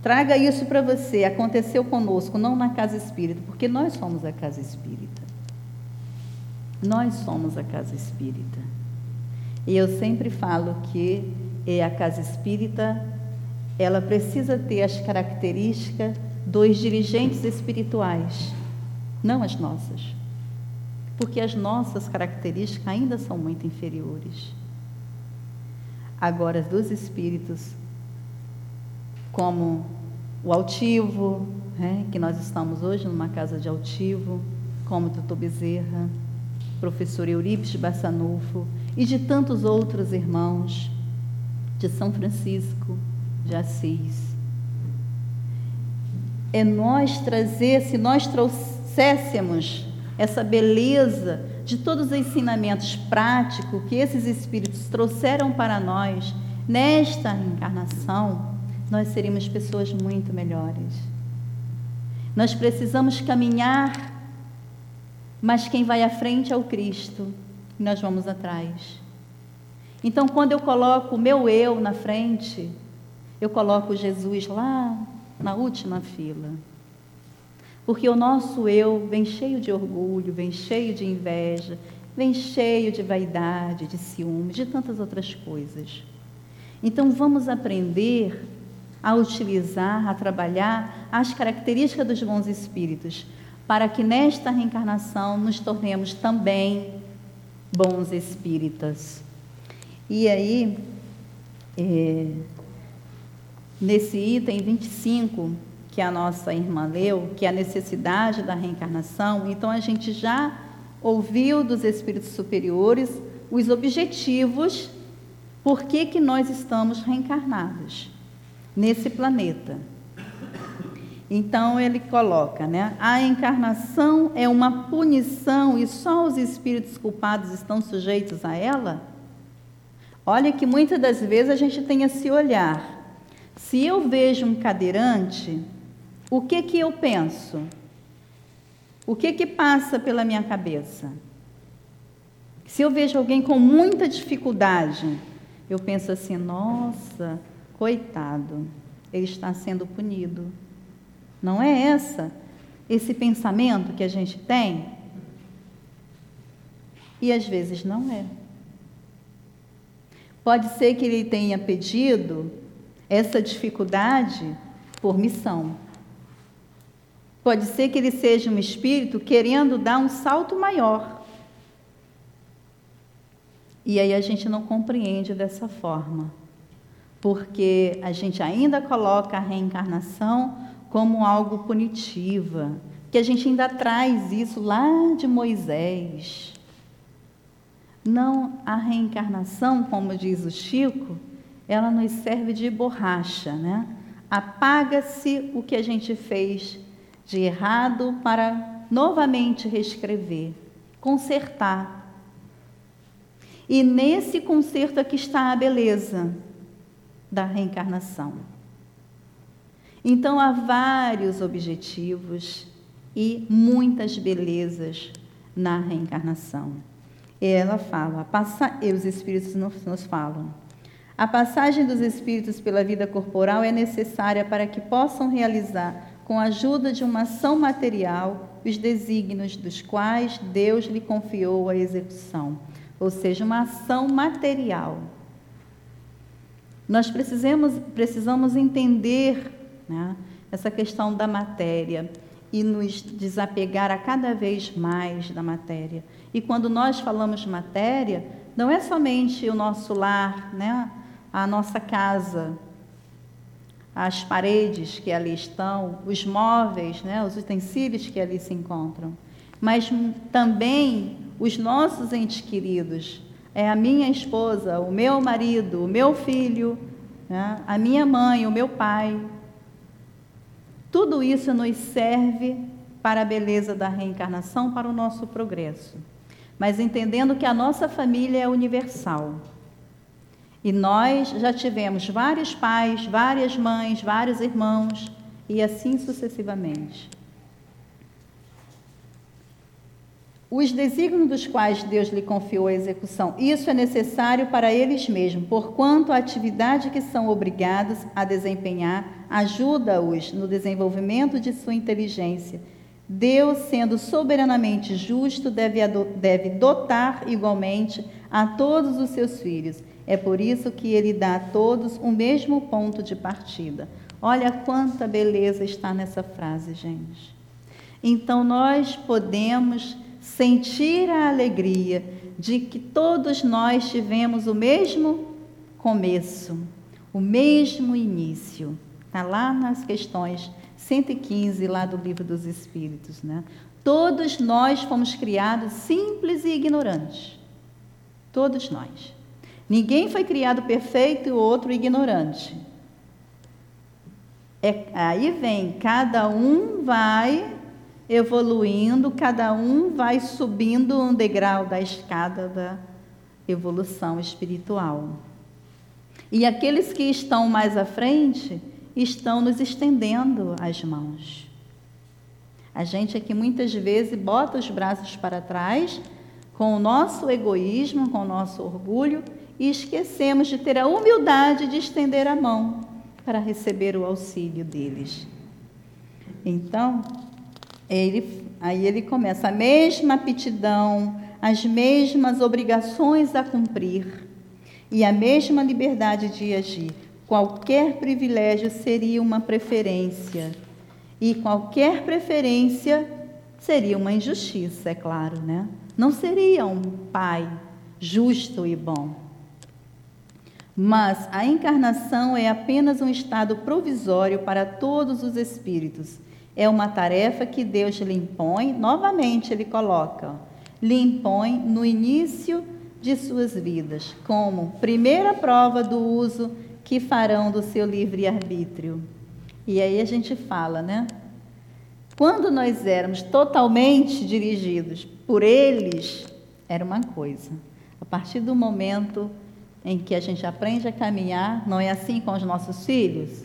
Traga isso para você. Aconteceu conosco, não na casa espírita, porque nós somos a casa espírita. Nós somos a casa espírita. E eu sempre falo que é a casa espírita, ela precisa ter as características dos dirigentes espirituais, não as nossas. Porque as nossas características ainda são muito inferiores. Agora, dos espíritos, como o altivo, né, que nós estamos hoje numa casa de altivo, como o Tutu Bezerra, professor Eurípides Bassanufo e de tantos outros irmãos de São Francisco de Assis. É nós trazer, se nós trouxéssemos essa beleza de todos os ensinamentos práticos que esses espíritos trouxeram para nós nesta encarnação, nós seríamos pessoas muito melhores. Nós precisamos caminhar mas quem vai à frente é o Cristo e nós vamos atrás. Então, quando eu coloco o meu eu na frente, eu coloco Jesus lá na última fila. Porque o nosso eu vem cheio de orgulho, vem cheio de inveja, vem cheio de vaidade, de ciúme, de tantas outras coisas. Então, vamos aprender a utilizar, a trabalhar as características dos bons espíritos para que nesta reencarnação nos tornemos também bons espíritas. E aí, é, nesse item 25, que a nossa irmã leu, que é a necessidade da reencarnação, então a gente já ouviu dos espíritos superiores os objetivos por que, que nós estamos reencarnados nesse planeta. Então ele coloca, né? A encarnação é uma punição e só os espíritos culpados estão sujeitos a ela? Olha que muitas das vezes a gente tem esse olhar. Se eu vejo um cadeirante, o que que eu penso? O que que passa pela minha cabeça? Se eu vejo alguém com muita dificuldade, eu penso assim: nossa, coitado, ele está sendo punido. Não é essa esse pensamento que a gente tem? E às vezes não é. Pode ser que ele tenha pedido essa dificuldade por missão. Pode ser que ele seja um espírito querendo dar um salto maior. E aí a gente não compreende dessa forma, porque a gente ainda coloca a reencarnação como algo punitiva, que a gente ainda traz isso lá de Moisés. Não, a reencarnação, como diz o Chico, ela nos serve de borracha, né? Apaga-se o que a gente fez de errado para novamente reescrever, consertar. E nesse conserto aqui está a beleza da reencarnação. Então há vários objetivos e muitas belezas na reencarnação. Ela fala, passa, e os espíritos nos, falam. A passagem dos espíritos pela vida corporal é necessária para que possam realizar, com a ajuda de uma ação material, os desígnios dos quais Deus lhe confiou a execução, ou seja, uma ação material. Nós precisamos, precisamos entender né? essa questão da matéria e nos desapegar a cada vez mais da matéria. E quando nós falamos matéria, não é somente o nosso lar, né? a nossa casa, as paredes que ali estão, os móveis, né? os utensílios que ali se encontram. mas também os nossos entes queridos, é a minha esposa, o meu marido, o meu filho, né? a minha mãe, o meu pai. Tudo isso nos serve para a beleza da reencarnação, para o nosso progresso. Mas entendendo que a nossa família é universal. E nós já tivemos vários pais, várias mães, vários irmãos, e assim sucessivamente. Os desígnios dos quais Deus lhe confiou a execução. Isso é necessário para eles mesmos, porquanto a atividade que são obrigados a desempenhar ajuda-os no desenvolvimento de sua inteligência. Deus, sendo soberanamente justo, deve, deve dotar igualmente a todos os seus filhos. É por isso que ele dá a todos o mesmo ponto de partida. Olha quanta beleza está nessa frase, gente. Então nós podemos sentir a alegria de que todos nós tivemos o mesmo começo, o mesmo início. Está lá nas questões 115, lá do Livro dos Espíritos. Né? Todos nós fomos criados simples e ignorantes. Todos nós. Ninguém foi criado perfeito e o outro ignorante. É, aí vem, cada um vai evoluindo, cada um vai subindo um degrau da escada da evolução espiritual. E aqueles que estão mais à frente estão nos estendendo as mãos. A gente aqui muitas vezes bota os braços para trás com o nosso egoísmo, com o nosso orgulho e esquecemos de ter a humildade de estender a mão para receber o auxílio deles. Então, ele, aí ele começa a mesma aptidão, as mesmas obrigações a cumprir e a mesma liberdade de agir. Qualquer privilégio seria uma preferência. E qualquer preferência seria uma injustiça, é claro, né? Não seria um pai justo e bom. Mas a encarnação é apenas um estado provisório para todos os espíritos é uma tarefa que Deus lhe impõe, novamente ele coloca, lhe impõe no início de suas vidas, como primeira prova do uso que farão do seu livre-arbítrio. E aí a gente fala, né? Quando nós éramos totalmente dirigidos por eles, era uma coisa. A partir do momento em que a gente aprende a caminhar, não é assim com os nossos filhos?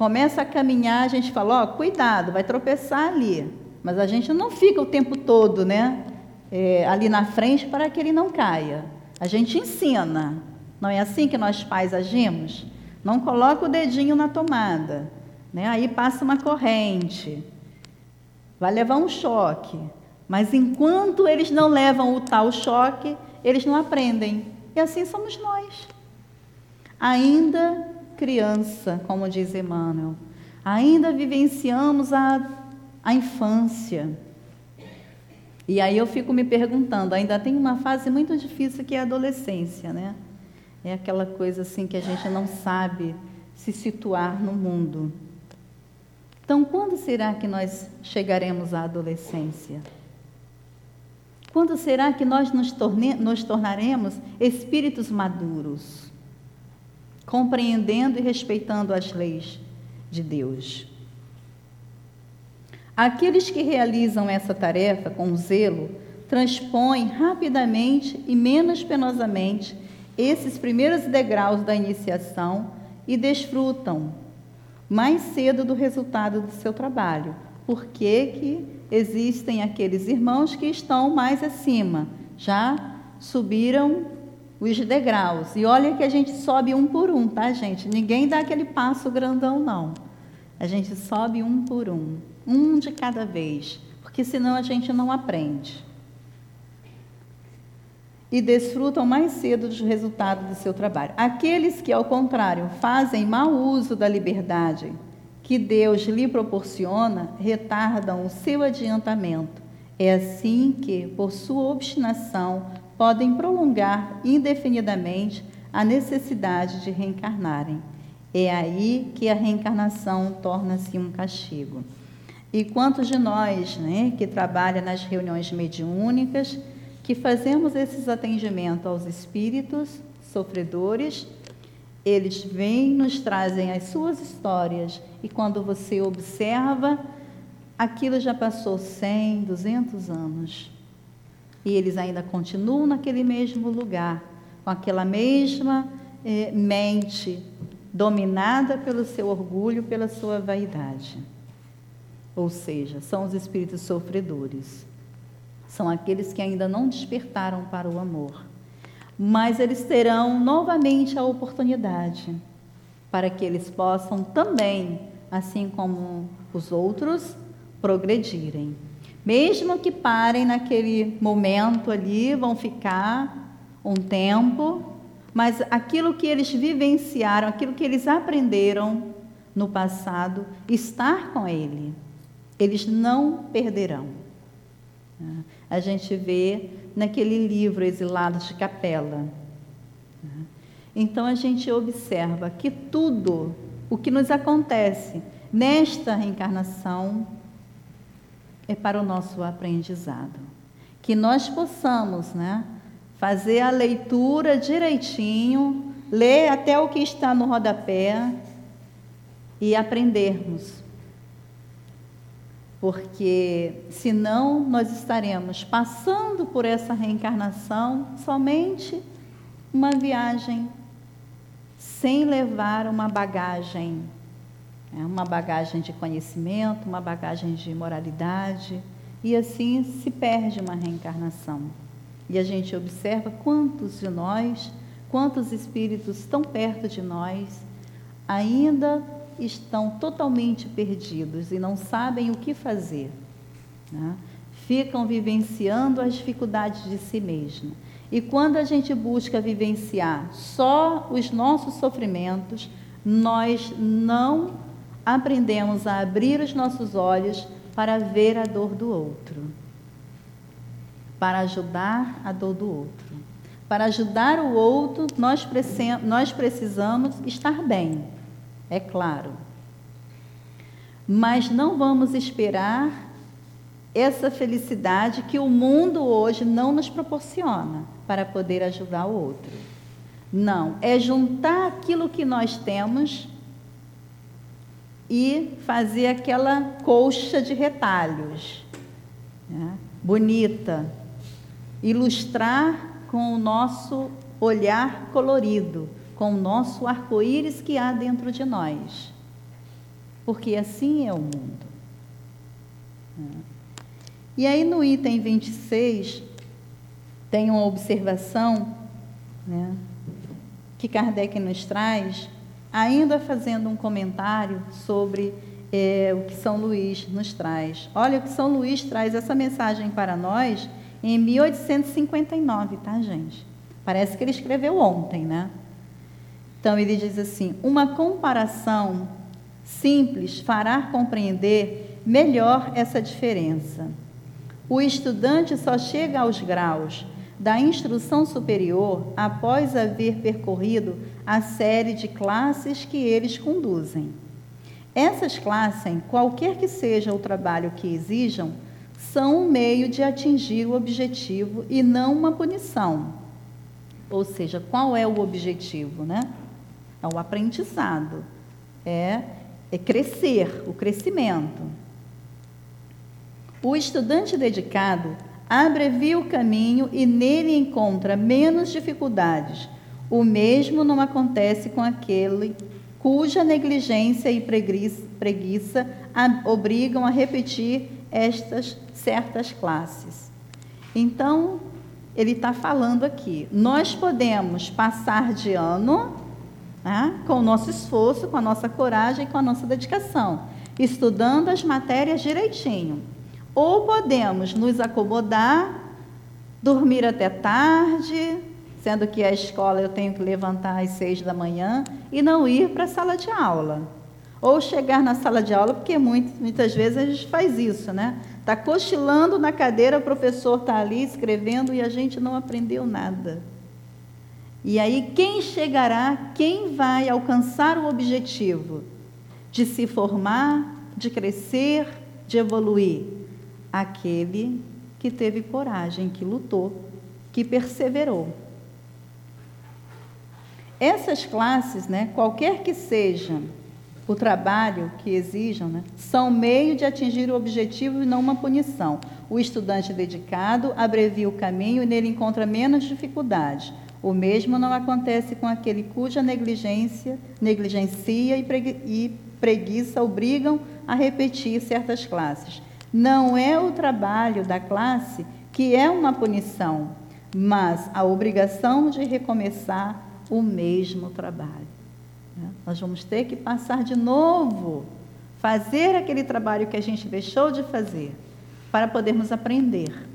Começa a caminhar, a gente fala, ó, cuidado, vai tropeçar ali. Mas a gente não fica o tempo todo, né? É, ali na frente para que ele não caia. A gente ensina. Não é assim que nós pais agimos? Não coloca o dedinho na tomada. Né? Aí passa uma corrente. Vai levar um choque. Mas enquanto eles não levam o tal choque, eles não aprendem. E assim somos nós. Ainda criança, como diz Emmanuel. Ainda vivenciamos a, a infância. E aí eu fico me perguntando, ainda tem uma fase muito difícil que é a adolescência, né? É aquela coisa assim que a gente não sabe se situar no mundo. Então, quando será que nós chegaremos à adolescência? Quando será que nós nos, torne, nos tornaremos espíritos maduros? Compreendendo e respeitando as leis de Deus. Aqueles que realizam essa tarefa com zelo transpõem rapidamente e menos penosamente esses primeiros degraus da iniciação e desfrutam mais cedo do resultado do seu trabalho. Porque que existem aqueles irmãos que estão mais acima, já subiram os degraus. E olha que a gente sobe um por um, tá, gente? Ninguém dá aquele passo grandão, não. A gente sobe um por um, um de cada vez, porque senão a gente não aprende. E desfrutam mais cedo dos resultados do seu trabalho. Aqueles que, ao contrário, fazem mau uso da liberdade que Deus lhe proporciona, retardam o seu adiantamento. É assim que, por sua obstinação, podem prolongar indefinidamente a necessidade de reencarnarem. É aí que a reencarnação torna-se um castigo. E quantos de nós, né, que trabalha nas reuniões mediúnicas, que fazemos esses atendimentos aos espíritos sofredores, eles vêm, nos trazem as suas histórias e quando você observa, aquilo já passou 100, 200 anos. E eles ainda continuam naquele mesmo lugar, com aquela mesma eh, mente dominada pelo seu orgulho, pela sua vaidade. Ou seja, são os espíritos sofredores. São aqueles que ainda não despertaram para o amor. Mas eles terão novamente a oportunidade para que eles possam também, assim como os outros, progredirem. Mesmo que parem naquele momento ali, vão ficar um tempo, mas aquilo que eles vivenciaram, aquilo que eles aprenderam no passado, estar com ele eles não perderão. A gente vê naquele livro Exilados de Capela. Então a gente observa que tudo o que nos acontece nesta reencarnação é para o nosso aprendizado. Que nós possamos né, fazer a leitura direitinho, ler até o que está no rodapé e aprendermos porque senão nós estaremos passando por essa reencarnação somente uma viagem sem levar uma bagagem? Uma bagagem de conhecimento, uma bagagem de moralidade, e assim se perde uma reencarnação. E a gente observa quantos de nós, quantos espíritos tão perto de nós, ainda estão totalmente perdidos e não sabem o que fazer. Né? Ficam vivenciando as dificuldades de si mesmo. E quando a gente busca vivenciar só os nossos sofrimentos, nós não aprendemos a abrir os nossos olhos para ver a dor do outro, para ajudar a dor do outro. Para ajudar o outro, nós precisamos estar bem é claro. Mas não vamos esperar essa felicidade que o mundo hoje não nos proporciona para poder ajudar o outro. Não, é juntar aquilo que nós temos e fazer aquela colcha de retalhos, né? bonita, ilustrar com o nosso olhar colorido, com o nosso arco-íris que há dentro de nós. Porque assim é o mundo. E aí no item 26, tem uma observação né, que Kardec nos traz, ainda fazendo um comentário sobre é, o que São Luís nos traz. Olha o que São Luís traz essa mensagem para nós em 1859, tá, gente? Parece que ele escreveu ontem, né? Então ele diz assim: uma comparação simples fará compreender melhor essa diferença. O estudante só chega aos graus da instrução superior após haver percorrido a série de classes que eles conduzem. Essas classes, qualquer que seja o trabalho que exijam, são um meio de atingir o objetivo e não uma punição. Ou seja, qual é o objetivo, né? É o aprendizado, é, é crescer, o crescimento. O estudante dedicado abrevia o caminho e nele encontra menos dificuldades. O mesmo não acontece com aquele cuja negligência e preguiça, obrigam a repetir estas certas classes. Então, ele está falando aqui: nós podemos passar de ano né? com o nosso esforço, com a nossa coragem, com a nossa dedicação, estudando as matérias direitinho. Ou podemos nos acomodar, dormir até tarde, sendo que a escola eu tenho que levantar às seis da manhã e não ir para a sala de aula. Ou chegar na sala de aula, porque muitas vezes a gente faz isso, né? Está cochilando na cadeira, o professor está ali escrevendo e a gente não aprendeu nada. E aí, quem chegará, quem vai alcançar o objetivo de se formar, de crescer, de evoluir? Aquele que teve coragem, que lutou, que perseverou. Essas classes, né, qualquer que seja o trabalho que exijam, né, são meio de atingir o objetivo e não uma punição. O estudante dedicado abrevia o caminho e nele encontra menos dificuldade. O mesmo não acontece com aquele cuja negligência, negligencia e, pregui preguiça obrigam a repetir certas classes. Não é o trabalho da classe que é uma punição, mas a obrigação de recomeçar o mesmo trabalho. Né? Nós vamos ter que passar de novo, fazer aquele trabalho que a gente deixou de fazer, para podermos aprender.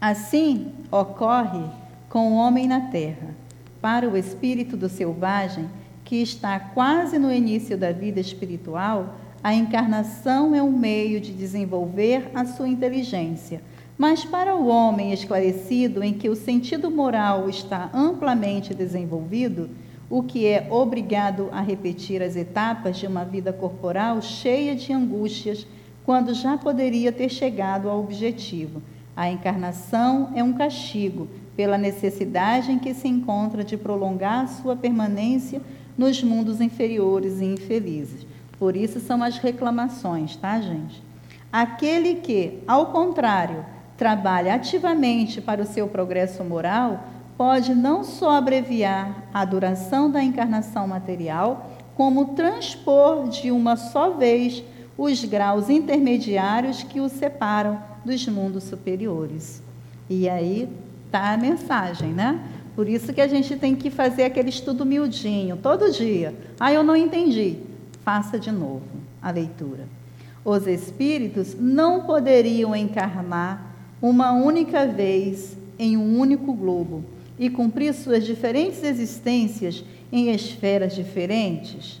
Assim ocorre com o homem na terra. Para o espírito do selvagem, que está quase no início da vida espiritual, a encarnação é um meio de desenvolver a sua inteligência. Mas para o homem esclarecido, em que o sentido moral está amplamente desenvolvido, o que é obrigado a repetir as etapas de uma vida corporal cheia de angústias, quando já poderia ter chegado ao objetivo. A encarnação é um castigo pela necessidade em que se encontra de prolongar sua permanência nos mundos inferiores e infelizes. Por isso são as reclamações, tá, gente? Aquele que, ao contrário, trabalha ativamente para o seu progresso moral, pode não só abreviar a duração da encarnação material, como transpor de uma só vez os graus intermediários que o separam dos mundos superiores. E aí está a mensagem, né? Por isso que a gente tem que fazer aquele estudo miudinho, todo dia. Ah, eu não entendi. Faça de novo a leitura. Os espíritos não poderiam encarnar uma única vez em um único globo, e cumprir suas diferentes existências em esferas diferentes?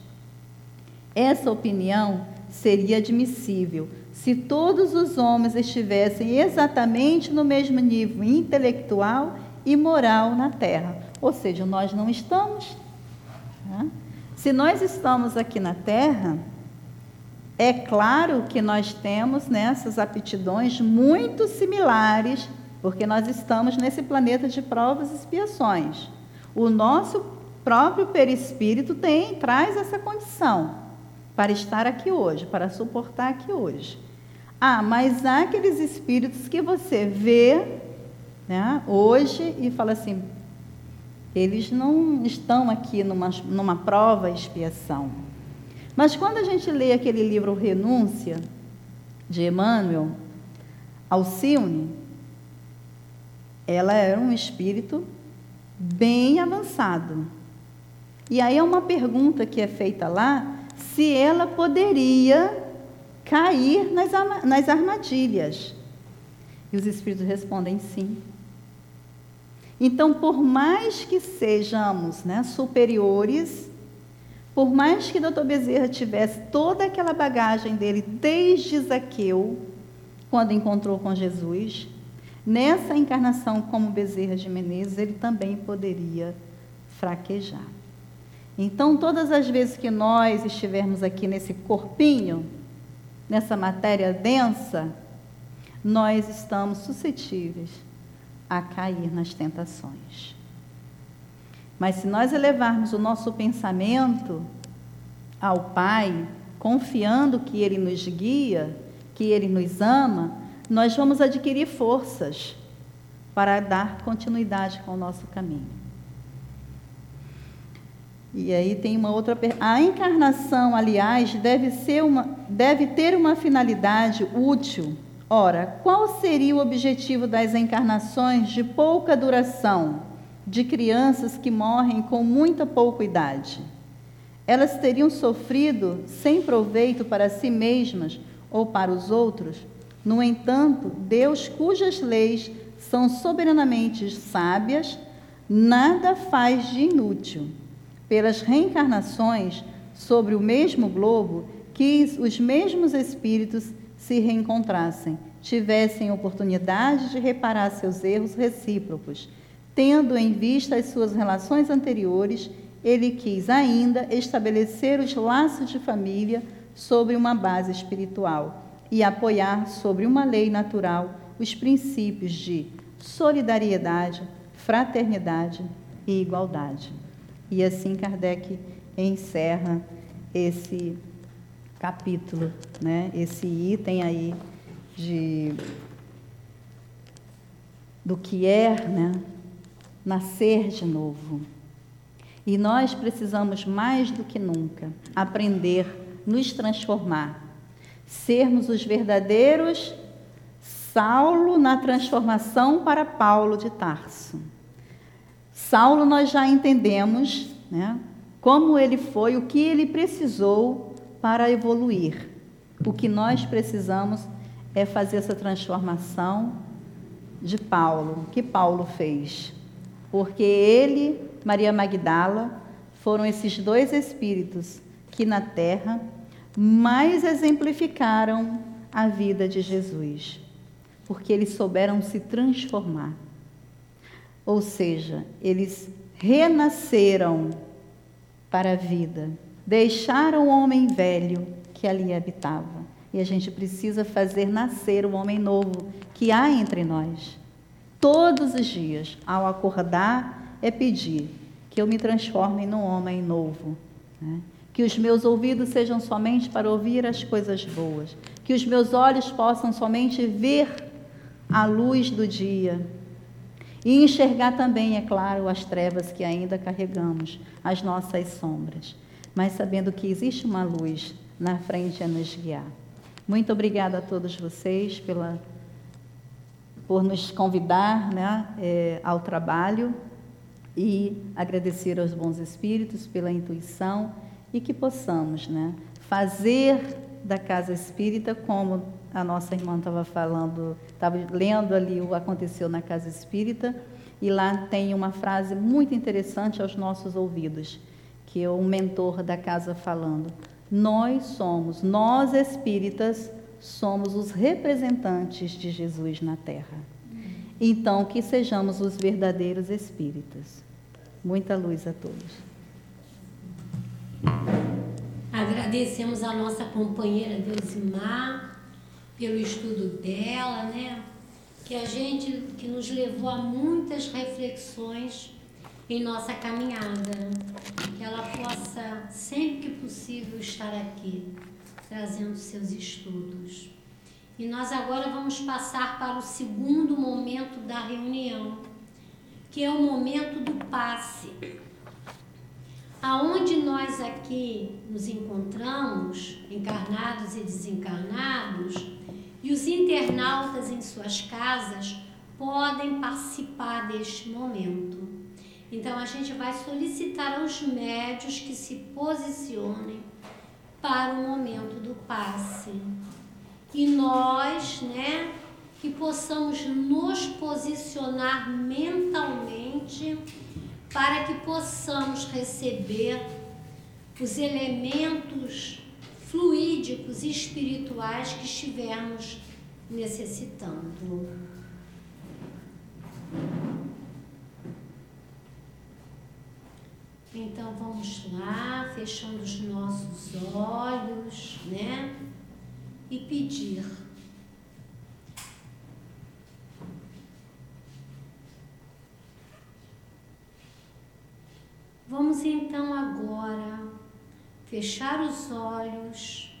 Essa opinião seria admissível se todos os homens estivessem exatamente no mesmo nível intelectual e moral na Terra. Ou seja, nós não estamos. Né? Se nós estamos aqui na Terra, é claro que nós temos nessas aptidões muito similares porque nós estamos nesse planeta de provas e expiações. O nosso próprio perispírito tem, traz essa condição para estar aqui hoje, para suportar aqui hoje. Ah, mas há aqueles espíritos que você vê né, hoje e fala assim, eles não estão aqui numa, numa prova expiação. Mas quando a gente lê aquele livro Renúncia, de Emmanuel, Alcione, ela era um espírito bem avançado. E aí é uma pergunta que é feita lá, se ela poderia cair nas, nas armadilhas. E os espíritos respondem sim. Então, por mais que sejamos né, superiores, por mais que Dr. Bezerra tivesse toda aquela bagagem dele desde Zaqueu, quando encontrou com Jesus, Nessa encarnação como Bezerra de Menezes, ele também poderia fraquejar. Então, todas as vezes que nós estivermos aqui nesse corpinho, nessa matéria densa, nós estamos suscetíveis a cair nas tentações. Mas se nós elevarmos o nosso pensamento ao Pai, confiando que Ele nos guia, que Ele nos ama, nós vamos adquirir forças para dar continuidade com o nosso caminho. E aí tem uma outra a encarnação, aliás, deve ser uma deve ter uma finalidade útil. Ora, qual seria o objetivo das encarnações de pouca duração de crianças que morrem com muita pouca idade? Elas teriam sofrido sem proveito para si mesmas ou para os outros? No entanto, Deus, cujas leis são soberanamente sábias, nada faz de inútil. Pelas reencarnações sobre o mesmo globo, quis os mesmos espíritos se reencontrassem, tivessem oportunidade de reparar seus erros recíprocos. Tendo em vista as suas relações anteriores, ele quis ainda estabelecer os laços de família sobre uma base espiritual e apoiar sobre uma lei natural os princípios de solidariedade, fraternidade e igualdade. E assim Kardec encerra esse capítulo, né? esse item aí de do que é né? nascer de novo. E nós precisamos mais do que nunca aprender, nos transformar, sermos os verdadeiros Saulo na transformação para Paulo de Tarso. Saulo nós já entendemos, né, como ele foi, o que ele precisou para evoluir. O que nós precisamos é fazer essa transformação de Paulo, que Paulo fez. Porque ele, Maria Magdala, foram esses dois espíritos que na terra mais exemplificaram a vida de Jesus porque eles souberam se transformar. Ou seja, eles renasceram para a vida, deixaram o homem velho que ali habitava. E a gente precisa fazer nascer o homem novo que há entre nós. Todos os dias, ao acordar, é pedir que eu me transforme num homem novo. Né? Que os meus ouvidos sejam somente para ouvir as coisas boas. Que os meus olhos possam somente ver a luz do dia. E enxergar também, é claro, as trevas que ainda carregamos, as nossas sombras, mas sabendo que existe uma luz na frente a nos guiar. Muito obrigada a todos vocês pela, por nos convidar né, é, ao trabalho e agradecer aos bons espíritos pela intuição e que possamos né, fazer da casa espírita como a nossa irmã estava falando, estava lendo ali o aconteceu na casa espírita, e lá tem uma frase muito interessante aos nossos ouvidos, que é o mentor da casa falando: Nós somos, nós espíritas, somos os representantes de Jesus na terra. Então, que sejamos os verdadeiros espíritas. Muita luz a todos. Agradecemos a nossa companheira Deusimar pelo estudo dela, né? Que a gente que nos levou a muitas reflexões em nossa caminhada, que ela possa sempre que possível estar aqui trazendo seus estudos. E nós agora vamos passar para o segundo momento da reunião, que é o momento do passe. Aonde nós aqui nos encontramos, encarnados e desencarnados, e os internautas em suas casas podem participar deste momento. Então a gente vai solicitar aos médios que se posicionem para o momento do passe. E nós, né, que possamos nos posicionar mentalmente para que possamos receber os elementos fluídicos e espirituais que estivermos necessitando. Então vamos lá, fechando os nossos olhos, né? E pedir. Vamos então agora fechar os olhos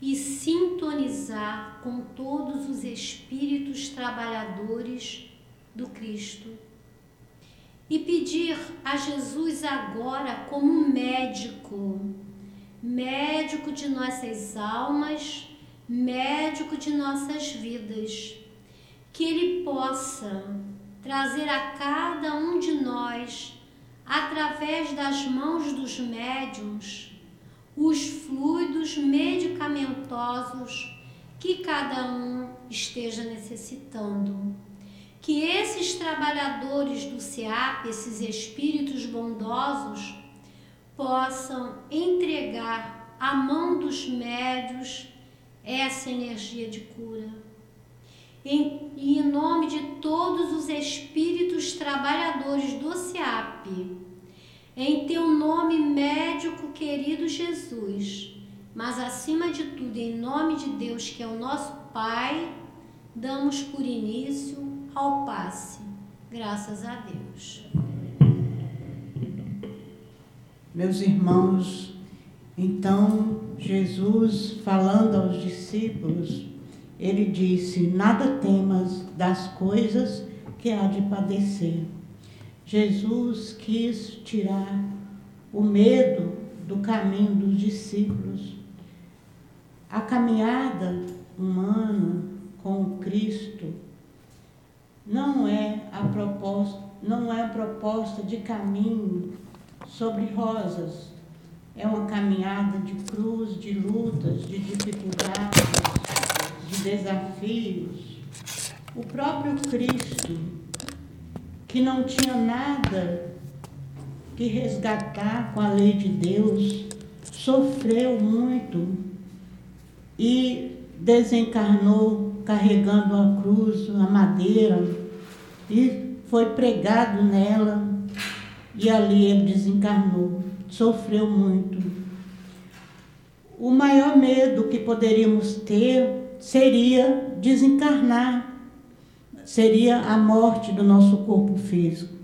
e sintonizar com todos os espíritos trabalhadores do Cristo. E pedir a Jesus agora, como médico, médico de nossas almas, médico de nossas vidas, que Ele possa trazer a cada um de nós, através das mãos dos médiums, os fluidos medicamentosos que cada um esteja necessitando. Que esses trabalhadores do SEAP, esses espíritos bondosos, possam entregar à mão dos médios essa energia de cura. Em, e em nome de todos os espíritos trabalhadores do SEAP, em teu nome, médico querido Jesus, mas acima de tudo, em nome de Deus, que é o nosso Pai, damos por início ao passe. Graças a Deus. Meus irmãos, então Jesus, falando aos discípulos, ele disse: Nada temas das coisas que há de padecer. Jesus quis tirar o medo do caminho dos discípulos. A caminhada humana com Cristo não é a proposta, não é a proposta de caminho sobre rosas. É uma caminhada de cruz, de lutas, de dificuldades, de desafios. O próprio Cristo, que não tinha nada que resgatar com a lei de Deus, sofreu muito e desencarnou carregando a cruz, a madeira, e foi pregado nela, e ali ele desencarnou, sofreu muito. O maior medo que poderíamos ter seria desencarnar, seria a morte do nosso corpo físico.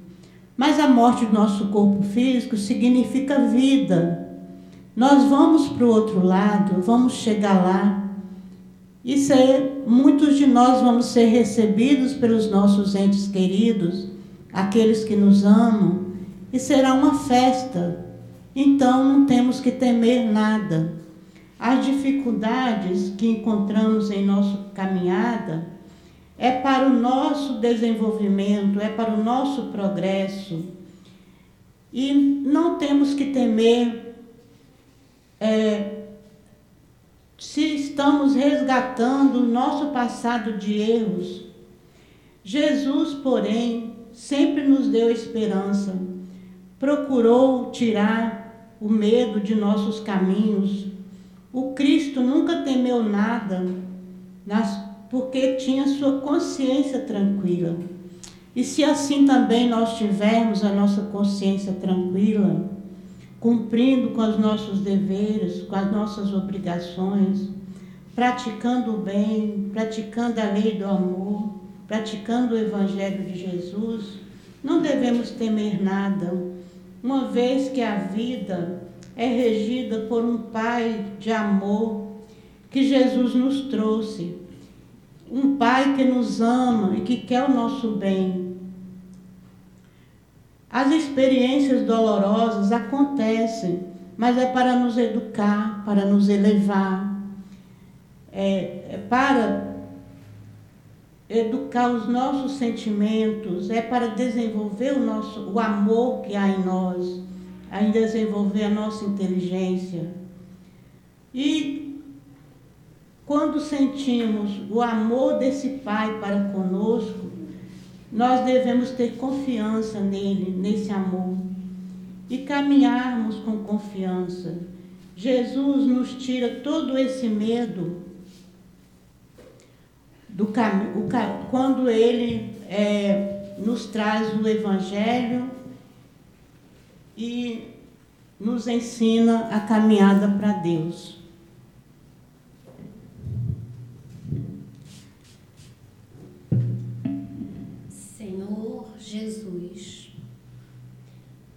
Mas a morte do nosso corpo físico significa vida. Nós vamos para o outro lado, vamos chegar lá e muitos de nós vamos ser recebidos pelos nossos entes queridos, aqueles que nos amam, e será uma festa. Então não temos que temer nada. As dificuldades que encontramos em nossa caminhada é para o nosso desenvolvimento, é para o nosso progresso. E não temos que temer é, se estamos resgatando o nosso passado de erros. Jesus, porém, sempre nos deu esperança, procurou tirar o medo de nossos caminhos. O Cristo nunca temeu nada, porque tinha sua consciência tranquila. E se assim também nós tivermos a nossa consciência tranquila, cumprindo com os nossos deveres, com as nossas obrigações, praticando o bem, praticando a lei do amor, praticando o Evangelho de Jesus, não devemos temer nada, uma vez que a vida é regida por um Pai de amor que Jesus nos trouxe, um Pai que nos ama e que quer o nosso bem, as experiências dolorosas acontecem, mas é para nos educar, para nos elevar, é, é para educar os nossos sentimentos, é para desenvolver o nosso o amor que há em nós, em desenvolver a nossa inteligência. E quando sentimos o amor desse Pai para conosco, nós devemos ter confiança nele, nesse amor, e caminharmos com confiança. Jesus nos tira todo esse medo do caminho, quando ele é, nos traz o Evangelho e nos ensina a caminhada para Deus.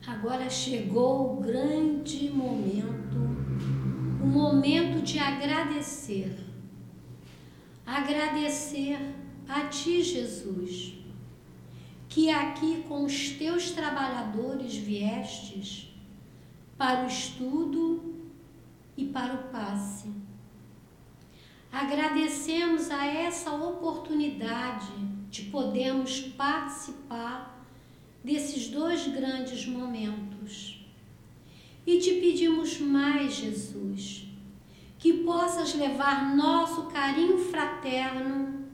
Agora chegou o grande momento, o momento de agradecer. Agradecer a Ti, Jesus, que aqui com os Teus trabalhadores viestes para o estudo e para o passe. Agradecemos a essa oportunidade de podermos participar desses dois grandes momentos. E te pedimos mais, Jesus, que possas levar nosso carinho fraterno,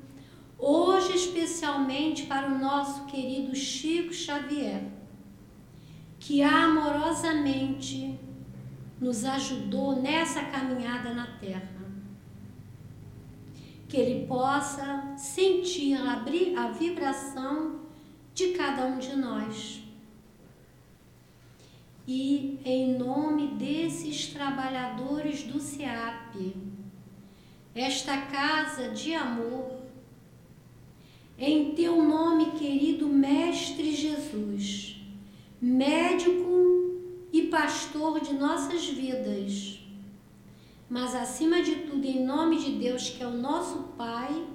hoje especialmente para o nosso querido Chico Xavier, que amorosamente nos ajudou nessa caminhada na Terra. Que ele possa sentir a vibração de cada um de nós. e em nome desses trabalhadores do SEAP, esta casa de amor, em teu nome, querido Mestre Jesus, médico e pastor de nossas vidas, mas acima de tudo, em nome de Deus, que é o nosso Pai,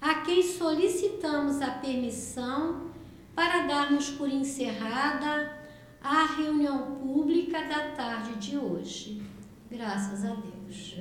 a quem solicitamos a permissão para darmos por encerrada a reunião pública da tarde de hoje. Graças a Deus.